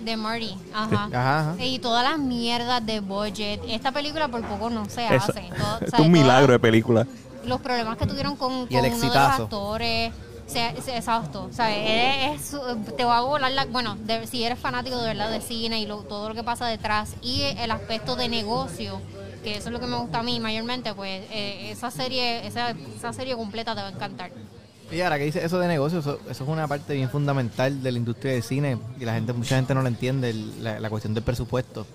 De Marty, ajá. Ajá, ajá. Y todas las mierdas de budget. Esta película por poco no se Eso- hace. Todo- [laughs] es un todas- milagro de película. Los problemas que tuvieron con, con el uno de los actores. O sea, es- exacto. O sea, es- es- te va a volar la... Bueno, de- si eres fanático de verdad de cine y lo- todo lo que pasa detrás y el aspecto de negocio, que eso es lo que me gusta a mí mayormente, pues eh, esa serie esa, esa serie completa te va a encantar. Y ahora que dice eso de negocio, eso, eso es una parte bien fundamental de la industria del cine y la gente, mucha gente no lo entiende, el- la, la cuestión del presupuesto.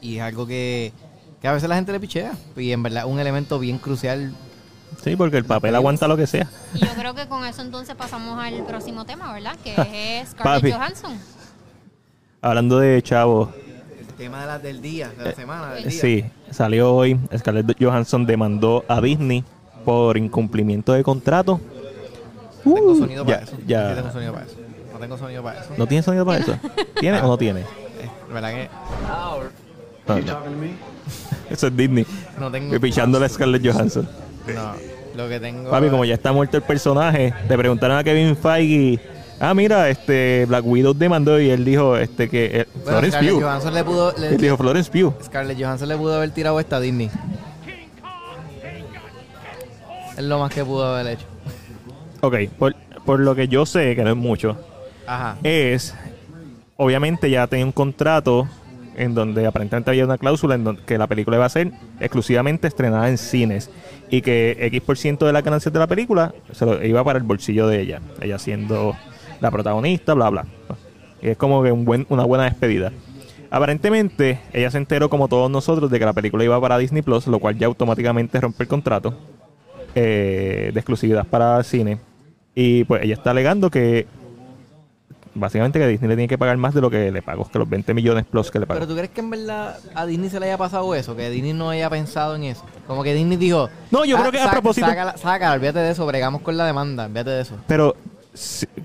Y es algo que, que a veces la gente le pichea. Y en verdad es un elemento bien crucial. Sí, porque el papel aguanta lo que sea. Y yo creo que con eso entonces pasamos al próximo tema, ¿verdad? Que [laughs] es Papi. Scarlett Johansson. Hablando de chavos, tema de la- del día, de la semana, del día. sí, salió hoy. Scarlett Johansson demandó a Disney por incumplimiento de contrato. Tengo Uh, sonido ya, para eso. ya. Sí tengo sonido para eso. No tengo sonido para eso. ¿No tiene sonido para eso? [laughs] ¿Tiene o no tiene? Eh, ¿Verdad que No, no. [laughs] Eso es Disney. no tengo? Pichándole a Scarlett Johansson. No, lo que tengo. Papi, como ya está muerto el personaje, le preguntaron a Kevin Feige, ah, mira, este Black Widow demandó y él dijo este que eh, Bueno, Florence Scarlett Pugh. Johansson le pudo. le- Él dijo Florence Pugh. Scarlett Johansson le pudo haber tirado esta a Disney. Es lo más que pudo haber hecho. Ok, por, por lo que yo sé, que no es mucho, Ajá. es, obviamente ya tenía un contrato en donde aparentemente había una cláusula en donde que la película iba a ser exclusivamente estrenada en cines y que X por ciento de las ganancias de la película se lo iba para el bolsillo de ella, ella siendo la protagonista, bla, bla. Y es como que un buen, una buena despedida. Aparentemente, ella se enteró, como todos nosotros, de que la película iba para Disney Plus, lo cual ya automáticamente rompe el contrato eh, de exclusividad para cine. Y pues ella está alegando que básicamente que Disney le tiene que pagar más de lo que le pagó, que los 20 millones plus que le pagó. Pero tú crees que en verdad a Disney se le haya pasado eso, que Disney no haya pensado en eso. Como que Disney dijo. No, yo "Ah, creo que a propósito- Sácala, sácala, olvídate de eso, bregamos con la demanda, olvídate de eso. Pero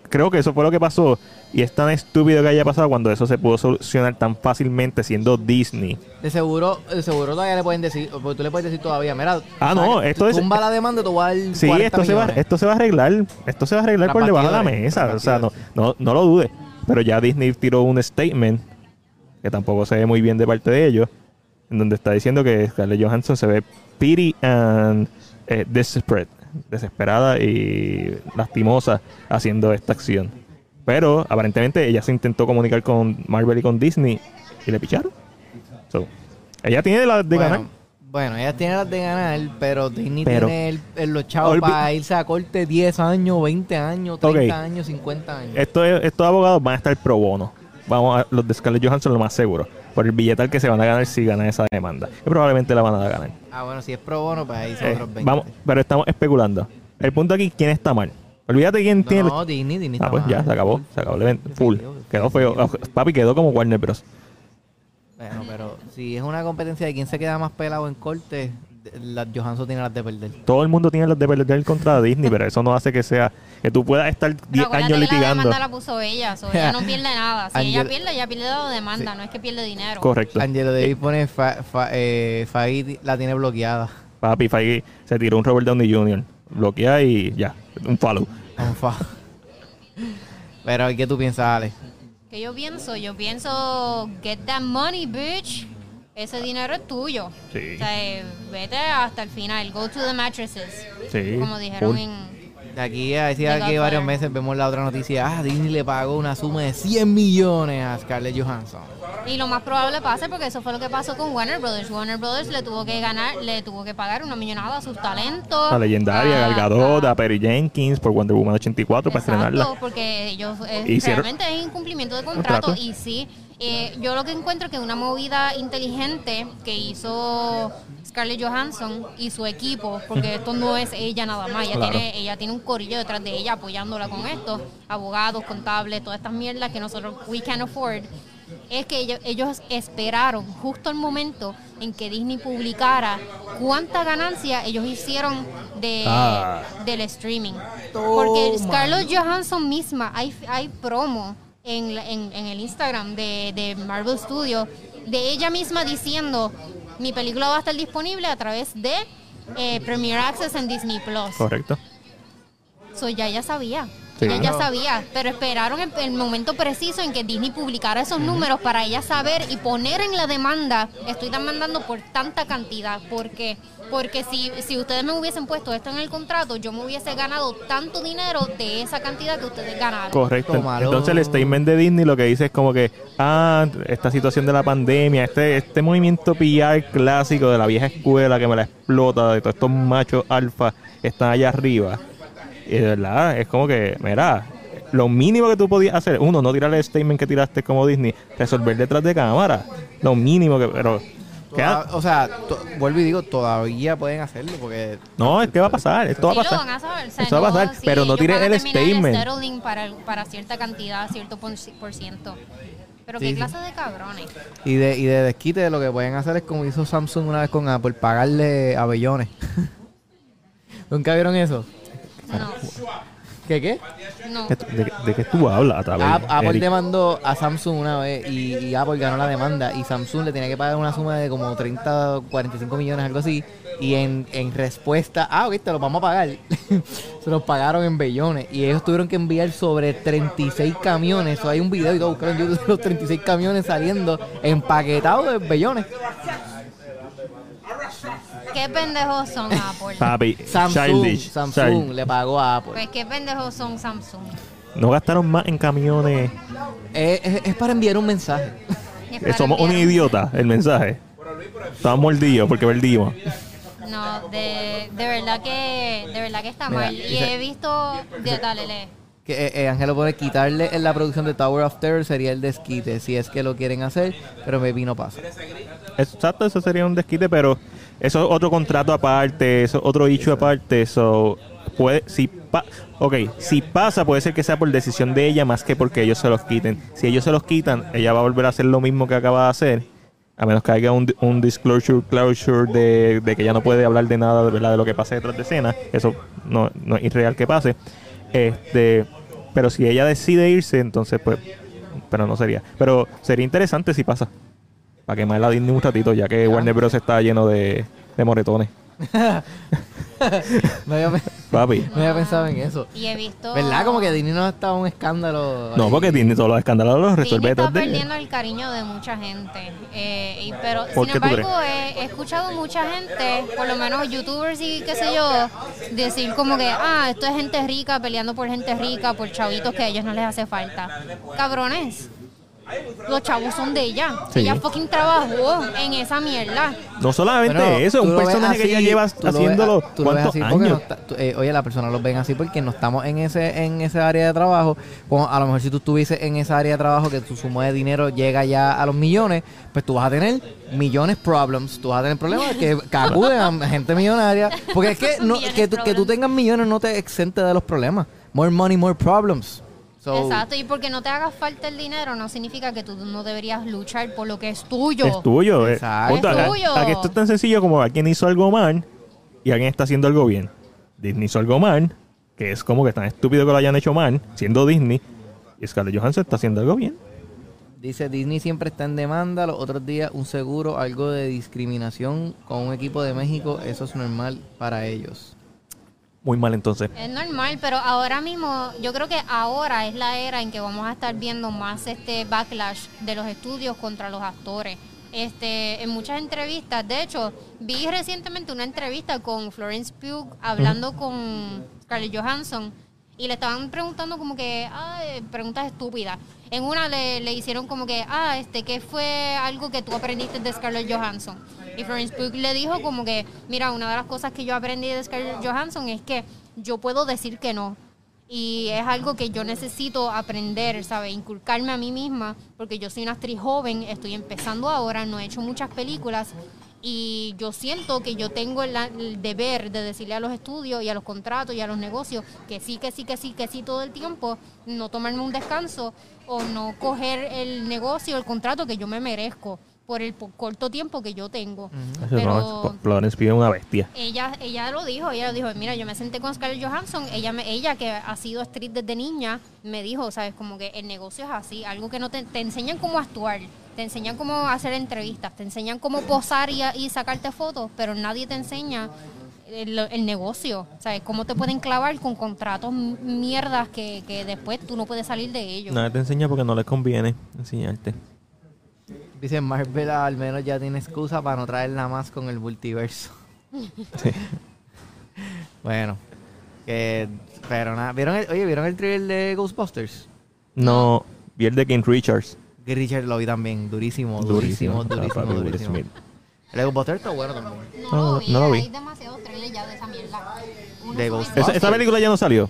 creo que eso fue lo que pasó. Y es tan estúpido que haya pasado cuando eso se pudo solucionar tan fácilmente siendo Disney. De seguro, de seguro todavía le pueden decir, porque tú le puedes decir todavía, mira, Ah, no, esto es- tumba la demanda, dar Sí, 40 esto se, va, esto se va a arreglar. Esto se va a arreglar por debajo de la mesa. O sea, no, no, no lo dudes. Pero ya Disney tiró un statement que tampoco se ve muy bien de parte de ellos. En donde está diciendo que Scarlett Johansson se ve pity and eh, desperate, desesperada y lastimosa haciendo esta acción. Pero aparentemente ella se intentó comunicar con Marvel y con Disney y le picharon. So, ella tiene la de bueno, ganar. Bueno, ella tiene las de ganar, pero Disney Pero- tiene el, el- los chavos para irse a corte 10 años, 20 años, 30 Ok. años, 50 años. Esto es- estos abogados van a estar pro bono. Vamos a, los de Scarlett Johansson lo más seguro. Por el billetal que se van a ganar si ganan esa demanda. Que probablemente la van a ganar. Ah, bueno, si es pro bono, pues ahí son Eh, otros 20. vamos, pero estamos especulando. El punto aquí, ¿quién está mal? Olvídate quién tiene. No, Disney, Disney ah, pues ya, se acabó. Se acabó el evento. Full. Quedó feo. Ah, Papi quedó como Warner Bros. Bueno, pero si es una competencia de quién se queda más pelado en corte, de- la Johansson tiene las de perder. Todo el mundo tiene las de perder contra Disney, pero eso no hace que sea. Que tú puedas estar 10 Pero acuérdate años que la litigando. demanda la puso ella, so ella no pierde nada. Si ella pierde, ella pierde la demanda, no es que pierde dinero. Correcto. Angelo Davis pone fa, fa, eh, la tiene bloqueada. Papi Feige se tiró un Robert Downey Jr. Bloquea y ya. Un follow. On fa. Pero ¿qué tú piensas, Ale? Que yo pienso, yo pienso, get that money, bitch. Ese dinero es tuyo. Sí. O sea, eh, vete hasta el final. Go to the mattresses. Sí. Como dijeron full. en... De aquí a The aquí varios meses vemos la otra noticia. Ah, Disney le pagó una suma de 100 millones a Scarlett Johansson. Y lo más probable pase porque eso fue lo que pasó con Warner Brothers. Warner Brothers le tuvo que ganar, le tuvo que pagar una millonada a sus talentos. La legendaria a- Gal Gadot, a- Perry Jenkins por Wonder Woman 84 para Exacto, estrenarla. porque ellos eh, Hicieron- realmente es incumplimiento de contrato Contrato. y sí, eh, yo lo que encuentro que una movida inteligente que hizo Scarlett Johansson y su equipo, porque esto no es ella nada más, ella, Claro. tiene, ella tiene un corillo detrás de ella apoyándola con esto, abogados, contables, todas estas mierdas que nosotros we can afford. Es que ellos, ellos esperaron justo el momento en que Disney publicara cuánta ganancia ellos hicieron de, Ah. del streaming. Porque Scarlett Johansson misma, hay, hay promo en, en, en el Instagram de, de Marvel Studios de ella misma diciendo mi película va a estar disponible a través de eh, Premier Access en Disney Plus. Correcto. So ya ella sabía. Sí. Ella ya sabía, pero esperaron el, el momento preciso en que Disney publicara esos números para ella saber y poner en la demanda, estoy demandando por tanta cantidad, porque porque si, si ustedes me hubiesen puesto esto en el contrato, yo me hubiese ganado tanto dinero de esa cantidad que ustedes ganaron. Correcto. Tómalo. Entonces el statement de Disney lo que dice es como que, ah, esta situación de la pandemia, este, este movimiento PR clásico de la vieja escuela que me la explota, de todos estos machos alfa que están allá arriba. Y de verdad, es como que, mira, lo mínimo que tú podías hacer, uno, no tirar el statement que tiraste como Disney, resolver detrás de cámara. Lo mínimo que, pero... ¿qué ha- Toda- o sea, to- vuelvo y digo, todavía pueden hacerlo porque no, es que va a pasar, esto va a lo pasar. van a saber. o sea, Esto va a pasar, sí, pero no tires el statement. settling para, para cierta cantidad, cierto por, por ciento. Pero Sí, qué sí. clase de cabrones. Y de, y de desquite lo que pueden hacer es como hizo Samsung una vez con Apple, pagarle a bellones. [laughs] ¿Nunca vieron eso? No, ¿Qué qué? no. ¿De, de- qué tú hablas, Apple Eric? demandó a Samsung una vez y, y Apple ganó la demanda y Samsung le tenía que pagar una suma de como 30 o 45 millones, algo así. Y en, en respuesta, ah, ok, te los vamos a pagar. [laughs] Se los pagaron en bellones y ellos tuvieron que enviar sobre 36 camiones. Eso hay un video y todo, buscaron en YouTube de los 36 camiones saliendo empaquetados de bellones. ¿Qué pendejos son Apple? Papi, Samsung, childish, Samsung child. le pagó a Apple. Pues qué pendejos son Samsung. No gastaron más en camiones. Es, es- es para enviar un mensaje. Es Eh, Somos un idiota, el mensaje. Estamos mordidos porque perdimos. No, de, de verdad que de verdad que está Mira, mal. Y dice- he visto, de- dale, lee. Que eh, eh, Ángelo pone quitarle en la producción de Tower of Terror sería el desquite, si es que lo quieren hacer, pero maybe no pasa. Exacto, eso sería un desquite, pero eso es otro contrato aparte, eso es otro issue aparte. So, puede, si pa ok, si pasa, puede ser que sea por decisión de ella más que porque ellos se los quiten. Si ellos se los quitan, ella va a volver a hacer lo mismo que acaba de hacer. A menos que haya un, un disclosure, closure de, de que ya no puede hablar de nada de, ¿verdad? de lo que pase detrás de escena. Eso no, no es irreal que pase. Este, pero si ella decide irse, entonces pues, pero no sería. Pero sería interesante si pasa. Para quemar la Disney un ratito, ya que Warner Bros. está lleno de, de moretones. [laughs] No había, Papi. no había pensado en eso. Y he visto. ¿Verdad? Como que Disney no está un escándalo. No, ahí. porque Disney todos los escándalos los resuelve Disney está perdiendo el cariño de mucha gente. Eh, y- pero, ¿Por sin embargo, he, he escuchado mucha gente, por lo menos youtubers y qué sé yo, decir como que, ah, esto es gente rica peleando por gente rica, por chavitos que a ellos no les hace falta. Cabrones. Los chavos son de ella. Sí. Ella fucking trabajó en esa mierda. No solamente Bueno, eso, tú un personaje que así, ella lleva haciéndolo cuántos años. no está- tú- eh, oye, las personas lo ven así porque no estamos en ese en ese área de trabajo. Como a lo mejor si tú estuvieses en esa área de trabajo que tu suma de dinero llega ya a los millones, pues tú vas a tener millones problems. Tú vas a tener problemas que, [laughs] acuden a gente millonaria. Porque es que, no, que, tú, que tú tengas millones no te exente de los problemas. More money, more problems. So, Exacto, y porque no te haga falta el dinero no significa que tú no deberías luchar por lo que es tuyo. Es tuyo. eh. Exacto. Es A- tuyo. Aquí esto es tan sencillo como alguien hizo algo mal y alguien está haciendo algo bien. Disney hizo algo mal, que es como que tan estúpido que lo hayan hecho mal, siendo Disney, y Scarlett Johansson está haciendo algo bien. Dice Disney siempre está en demanda. Los otros días un seguro, algo de discriminación con un equipo de México, eso es normal para ellos. Muy mal entonces. Es normal, pero ahora mismo, yo creo que ahora es la era en que vamos a estar viendo más este backlash de los estudios contra los actores. Este, en muchas entrevistas, de hecho, vi recientemente una entrevista con Florence Pugh hablando con Scarlett Johansson y le estaban preguntando como que, ah, eh, preguntas estúpidas. En una le, le hicieron como que, ah, este, ¿qué fue algo que tú aprendiste de Scarlett Johansson? Y Florence Pugh le dijo como que, mira, una de las cosas que yo aprendí de Scarlett Johansson es que yo puedo decir que no. Y es algo que yo necesito aprender, ¿sabes? Inculcarme a mí misma, porque yo soy una actriz joven, estoy empezando ahora, no he hecho muchas películas y yo siento que yo tengo el, el deber de decirle a los estudios y a los contratos y a los negocios que sí, que sí, que sí, que sí todo el tiempo, no tomarme un descanso o no coger el negocio, el contrato que yo me merezco por el corto tiempo que yo tengo. Pero Florence Pugh es una bestia. ella, ella lo dijo, ella lo dijo, mira, yo me senté con Scarlett Johansson, ella, me, ella que ha sido actriz desde niña, me dijo, sabes, como que el negocio es así, algo que no te, te enseñan cómo actuar, te enseñan cómo hacer entrevistas, te enseñan cómo posar y, y sacarte fotos, pero nadie te enseña el, el negocio, sabes, cómo te pueden clavar con contratos mierdas que, que después tú no puedes salir de ellos. Nada te enseña porque no les conviene enseñarte. Dice Marvel al menos ya tiene excusa para no traerla más con el multiverso. [laughs] Sí. [laughs] Bueno, que, pero nada. ¿Vieron el, oye, ¿vieron el trailer de Ghostbusters? No, vi el de King Richards. Que Richard lo vi también, durísimo, durísimo, Durísimo, durísimo, durísimo. Smith. El de Ghostbusters está bueno también. No, lo vi, no lo vi. hay demasiados trailers ya de esa mierda. Uno De fue- Ghostbusters. ¿Esa, esa película ya no salió?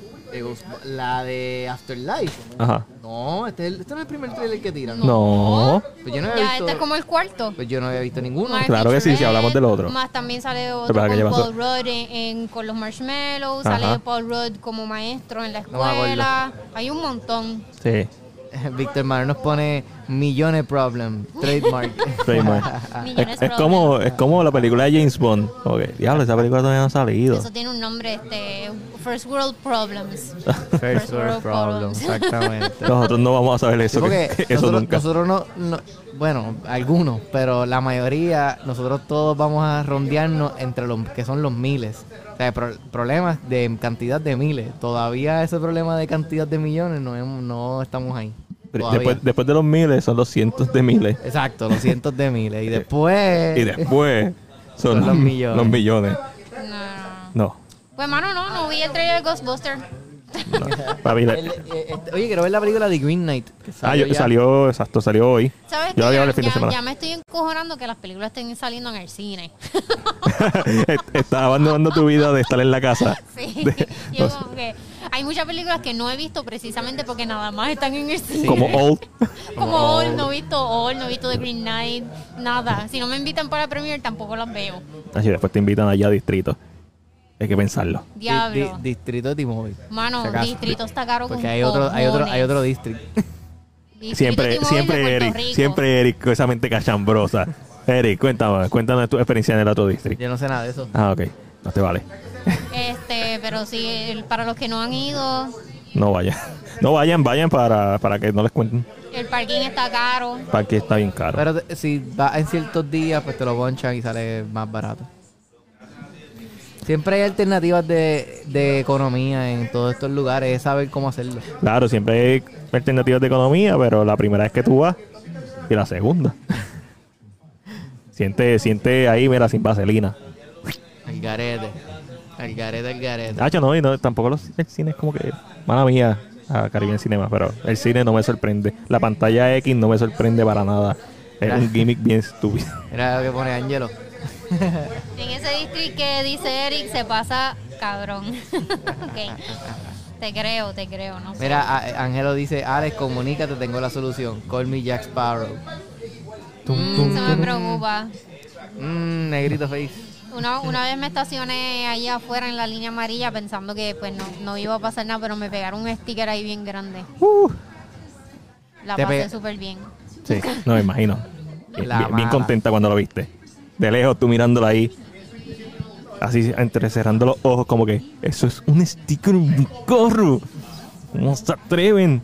La de Afterlife. Ajá. No, este, es el- este no es el primer trailer que tiran. No. Pues yo no había Ya, visto. este es como el cuarto. Pues yo no había visto ninguno. Más Claro que sí, si hablamos del otro. Más también sale otro que. Paul Rudd en, en- con los marshmallows, Ajá. sale Paul Rudd como maestro en la No escuela. Hay un montón. Sí. [laughs] Víctor Manuel nos pone millones problem, trademark. [laughs] Trademark. Millones es, es como, es como la película de James Bond. Ok, diablo, esa película todavía no ha salido. Eso tiene un nombre, este, First World Problems. [laughs] First world problem, exactamente. Nosotros no vamos a saber eso, Sí, que- que eso nosotros, nunca. nosotros no, no- bueno, algunos, pero la mayoría, nosotros todos vamos a rondearnos entre los que son los miles. O sea, pro- problemas de cantidad de miles. Todavía ese problema de cantidad de millones no, hemos- no estamos ahí. Después, después de los miles son los cientos de miles. Exacto, los cientos de miles. Y [laughs] después... Y después son, Son los millones. los millones. No. No. Pues, mano, no, no vi el trailer de Ghostbusters. No. [laughs] Papi, la- El- eh, este- oye, quiero ver la película de Green Knight. que ah, yo- ya. salió, exacto, salió hoy. ¿Sabes Yo qué? la vi Ya, ahora el fin de ya- semana. ya me estoy encojonando que las películas estén saliendo en el cine. [laughs] Estás abandonando tu vida de estar en la casa. [laughs] Sí. De- Yo como que hay muchas películas que no he visto precisamente porque nada más están en el cine. como Old. Como All, no he visto All, no he visto The Green Knight, nada. Si no me invitan para la premiere, tampoco las veo. Así después te invitan allá a distrito. Hay que pensarlo. Di- Diablo. di- distrito de T-Mobile. Mano, si. Distrito está caro Porque con hay otro, hay otro, hay otro. Distrito Siempre, siempre Eric, Rico. siempre Eric con esa mente cachambrosa. Eric, cuéntame, cuéntanos tu experiencia en el otro district. Yo no sé nada de eso. Ah, ok. No te vale. Este, pero sí, el- para los que no han ido, No vayan. No vayan, vayan para, para que no les cuenten. el parking está caro. Para que está bien caro. Pero si vas en ciertos días, pues te lo ponchan y sale más barato. Siempre hay alternativas de, de economía en todos estos lugares, es saber cómo hacerlo. Claro, siempre hay alternativas de economía, pero la primera vez que tú vas y la segunda. [laughs] siente, siente ahí, mira, sin vaselina. El garete. El garete, el garete. Hacho, no, y no, tampoco los, el cine es como que, mala mía, a Caribbean Cinema, pero el cine no me sorprende. La pantalla X no me sorprende para nada. Es un gimmick bien estúpido. Mira lo que pone Angelo. [laughs] En ese distrito que dice Eric se pasa cabrón. [laughs] ok. Te creo, te creo, no sé. Mira, Angelo dice, Alex, comunícate, tengo la solución. Call me Jack Sparrow. Mm, se me preocupa. Mmm, negrito face. Una, una vez me estacioné ahí afuera en la línea amarilla pensando que pues no, no iba a pasar nada, pero me pegaron un sticker ahí bien grande. Uh, La pasé súper bien. sí, no me imagino. Bien, La bien- contenta cuando lo viste. De lejos, tú mirándola ahí. Así, entrecerrando los ojos, como que eso es un sticker carro. ¿Cómo se atreven?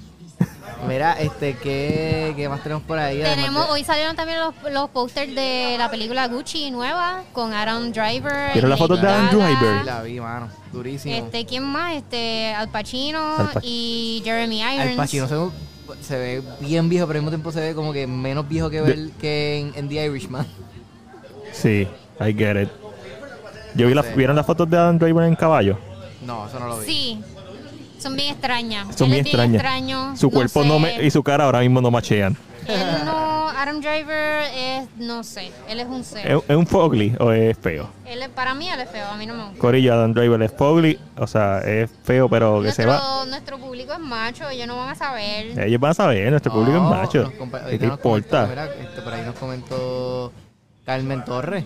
Mira, este, ¿qué, qué más tenemos por ahí? Tenemos, de- hoy salieron también los, los pósters de la película Gucci nueva con Adam Driver. ¿Vieron y las fotos de Adam. Driver? Sí, la vi, mano. Durísimo. Este, ¿quién más? Este, Al Pacino Al Pac- y Jeremy Irons. Al Pacino se, se ve bien viejo, pero al mismo tiempo se ve como que menos viejo que, ver, que en, en The Irishman. Sí, I get it. Yo vi la, Sí. ¿Vieron las fotos de Adam Driver en caballo? No, eso no lo vi. Sí. Son bien extrañas. Son Él bien es extrañas. extraño. Su cuerpo no, sé. me, y su cara ahora mismo no machean. Él no, Adam Driver es, no sé, él es un ¿Es, ser. es un Fogly o es feo? Él es- para mí él es feo, a mí no me gusta. Corillo, Adam Driver es Fogly, o sea, es feo, pero que se va. Nuestro, nuestro público es macho, ellos no van a saber. Ellos van a saber, nuestro público es No, macho. nos compa- ¿Qué ahorita te nos comentó, importa? mira, este, por ahí nos comentó Carmen Torres.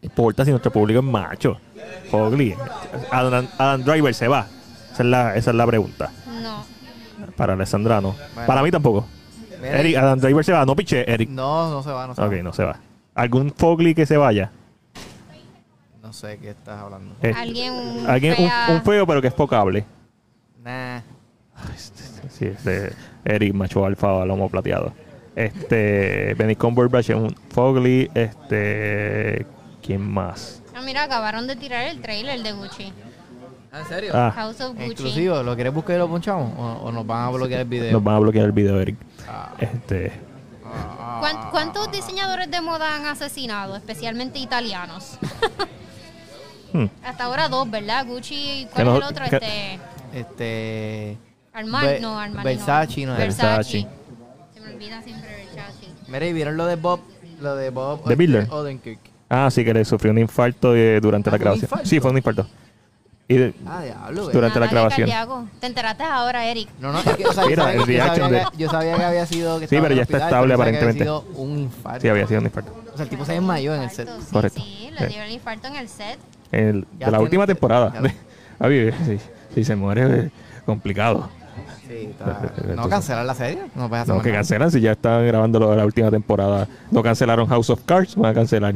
¿Qué importa si nuestro público es macho? Fogly. Adam, Adam Driver se va. Esa es la, esa es la pregunta. No. Para Alessandra no. Bueno. Para mí tampoco. Mira, Eric, Adam Driver se va. No piche, Eric. No, no se va, no se Ok, va. no se va. ¿Algún Fogly que se vaya? No sé qué estás hablando. Eh, Alguien, alguien un, fea. un feo, pero que es pocable. Nah. Sí, este, Eric, macho alfa, lomo plateado. Este, Benny Cumberbatch es un Fogly. Este, ¿quién más? Ah, mira, acabaron de tirar el trailer de Gucci. ¿En serio? Ah, House of Gucci. Exclusivo, ¿lo quieres buscar y lo ponchamos? ¿O, o nos van a bloquear el video? nos van a bloquear el video, Eric. Ah, Este, ah, ¿Cuán- ah, ¿Cuántos diseñadores de moda han asesinado, especialmente italianos? [laughs] hmm, Hasta ahora dos, ¿verdad? Gucci, ¿cuál no- es el otro? que- Este, Este. Armani, no, Armani Versace, no. es. Versace. Siempre. Mira, ¿y vieron lo de Bob? Lo de Bob ¿The Builder? Odenkirk. ah, sí, que le sufrió un infarto eh, durante Ah, la ¿fue un grabación. Sí, fue un infarto. Y de- Ah, diablo. Durante la Ataque grabación. cardíaco. Te enteraste ahora, Eric. No, no, es que, o sea, yo, [laughs] Mira, sabía, el que- yo, reaction sabía de- que, yo sabía que había sido. Que Sí, estaba pero en ya está hospital, estable pero pensaba que aparentemente. Sido un infarto. sí, había sido un infarto. O sea, el tipo se desmayó en el set. Infarto, sí, Correcto. Sí, Sí. le dio el infarto en el set. El- de Ya la tiene- última temporada. ya- [laughs] Javi, si, si se muere, eh, complicado. Sí, está. [laughs] No, cancelar la serie. No puedes hacer No, que nada. cancelan si ya estaban grabando lo de la última temporada. No cancelaron House of Cards, van a cancelar.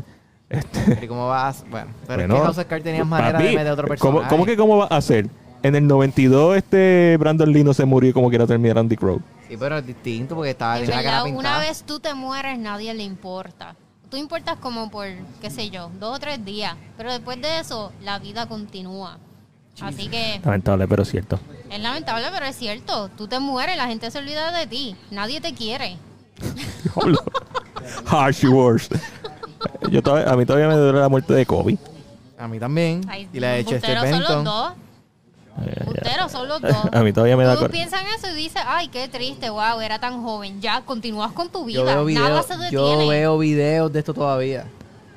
Este, ¿Y cómo vas? Bueno, pero bueno, es que House of Cards tenías manera de meter otro personaje. ¿cómo, cómo que cómo va a hacer? En el 92 este Brandon Lee no se murió y como quiera terminar Andy Crow. Sí, pero es distinto porque estaba En la cara verdad, pintada. una vez tú te mueres, nadie le importa. Tú importas como por, qué sé yo, dos o tres días. Pero después de eso, la vida continúa. Así que Lamentable, pero cierto. es lamentable, pero es cierto. Tú te mueres, la gente se olvida de ti. Nadie te quiere. [laughs] Harsh words. Yo todavía- a mí todavía me duele la muerte de Kobe. A mí también. Ay, y la de Chester embusteros son los Bennington. dos. Eh, son los dos. A mí todavía me da piensas en eso y dices, ay, qué triste, wow, era tan joven. Ya, continúas con tu vida. Yo veo, Nada videos, se detiene. yo veo videos de esto todavía.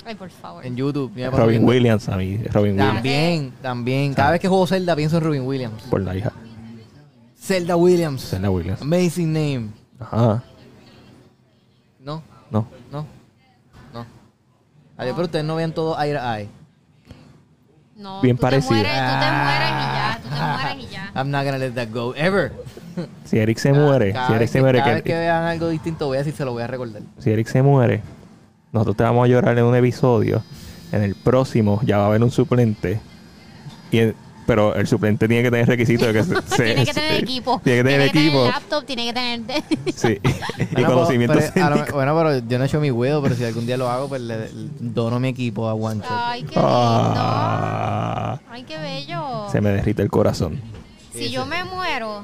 Ay, por favor. En YouTube. Mira, Robin viendo. Williams, a mí. Robin Williams. También, también. Cada vez que juego Zelda pienso en Robin Williams. Por la hija. Zelda Williams. Selena Williams. Amazing name. Ajá. No, No. no, no. Adiós, pero ustedes no vean todo eye to eye. No, Bien tú te parecido. mueres, tú te mueres y ya, tú te mueres y ya. [laughs] I'm not gonna let that go ever. Si Eric se muere, Cada si Eric vez se que- muere, cada que- vez que vean algo distinto voy a decir se lo voy a recordar. si Eric se muere, nosotros te vamos a llorar en un episodio. En el próximo ya va a haber un suplente. Y el- pero el suplente tiene que tener requisitos de que se- se- [laughs] tiene que tener se- equipo. Tiene que tener equipo. laptop, tiene que tener. [laughs] Sí. y Bueno, conocimientos pero- bueno, pero yo no he hecho mi huevo, pero si algún día lo hago, pues le, le dono mi equipo a Shot. Ay, qué lindo. Ah, Ay, qué bello. se me derrite el corazón. Si yo me muero,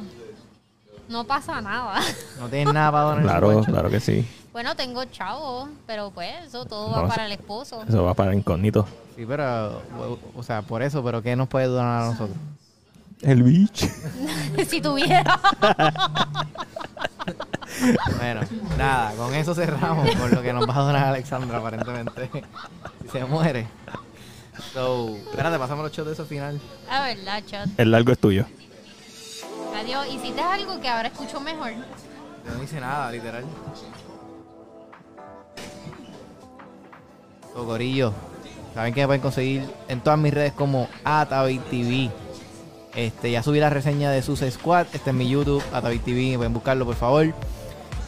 no pasa nada. No tienes nada para donar. Claro, claro que sí. Bueno, tengo chavo, pero pues eso todo No, va para el esposo. Eso va para incógnito. Sí, pero, o, o sea, por eso, pero ¿qué nos puede donar a nosotros? El bitch. [laughs] si tuviera. Bueno, nada, con eso cerramos con lo que nos va a donar Alexandra, aparentemente. Si se muere. So, espérate, pasamos los shots de eso al final. La verdad, chat. El largo es tuyo. Adiós. Hiciste algo que ahora escucho mejor. Yo no hice nada, literal. So, Corillo, saben que me pueden conseguir en todas mis redes como AtaviTV. Este, ya subí la reseña de Suicide Squad. Este es mi YouTube, AtaviTV. Pueden buscarlo, por favor.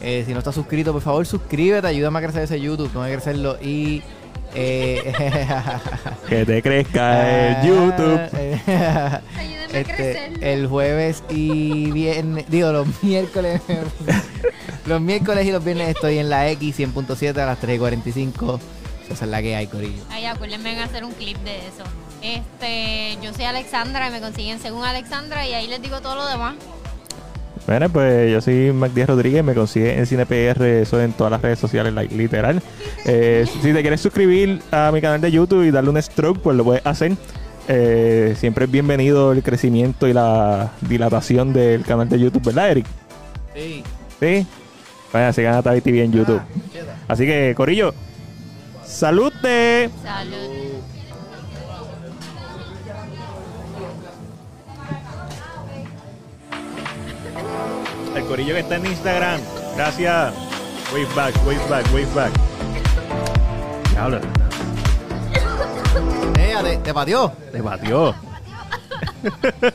Eh, si no estás suscrito, por favor, suscríbete. Ayúdame a crecer ese YouTube. No a crecerlo. Y. Eh, [laughs] Que te crezca Ah, el YouTube. [laughs] Ayúdenme a Este, crecerlo. el jueves y viernes, digo los miércoles, [laughs] los miércoles y los viernes estoy en la X 100.7 a las 3 y 45. Esa es la que hay, Corillo. Ay, acuérdenme en hacer un clip de eso. Este, yo soy Alexandra y me consiguen según Alexandra y ahí les digo todo lo demás. Bueno, pues yo soy Mac Díaz Rodríguez, me consigue en CinePR, eso en todas las redes sociales, like, literal. [laughs] Eh, si te quieres suscribir a mi canal de YouTube y darle un stroke, pues lo puedes hacer. eh, siempre es bienvenido el crecimiento y la dilatación del canal de YouTube, ¿verdad, Eric? Sí. Sí. Vaya, sigan a Tavi TV en YouTube. Así que, Corillo, salud de. Salud. El Corillo que está en Instagram. Gracias. Wave back, wave back, wave back. Diablo, Eh, te, te pateó. te batió. [laughs]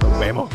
Nos vemos.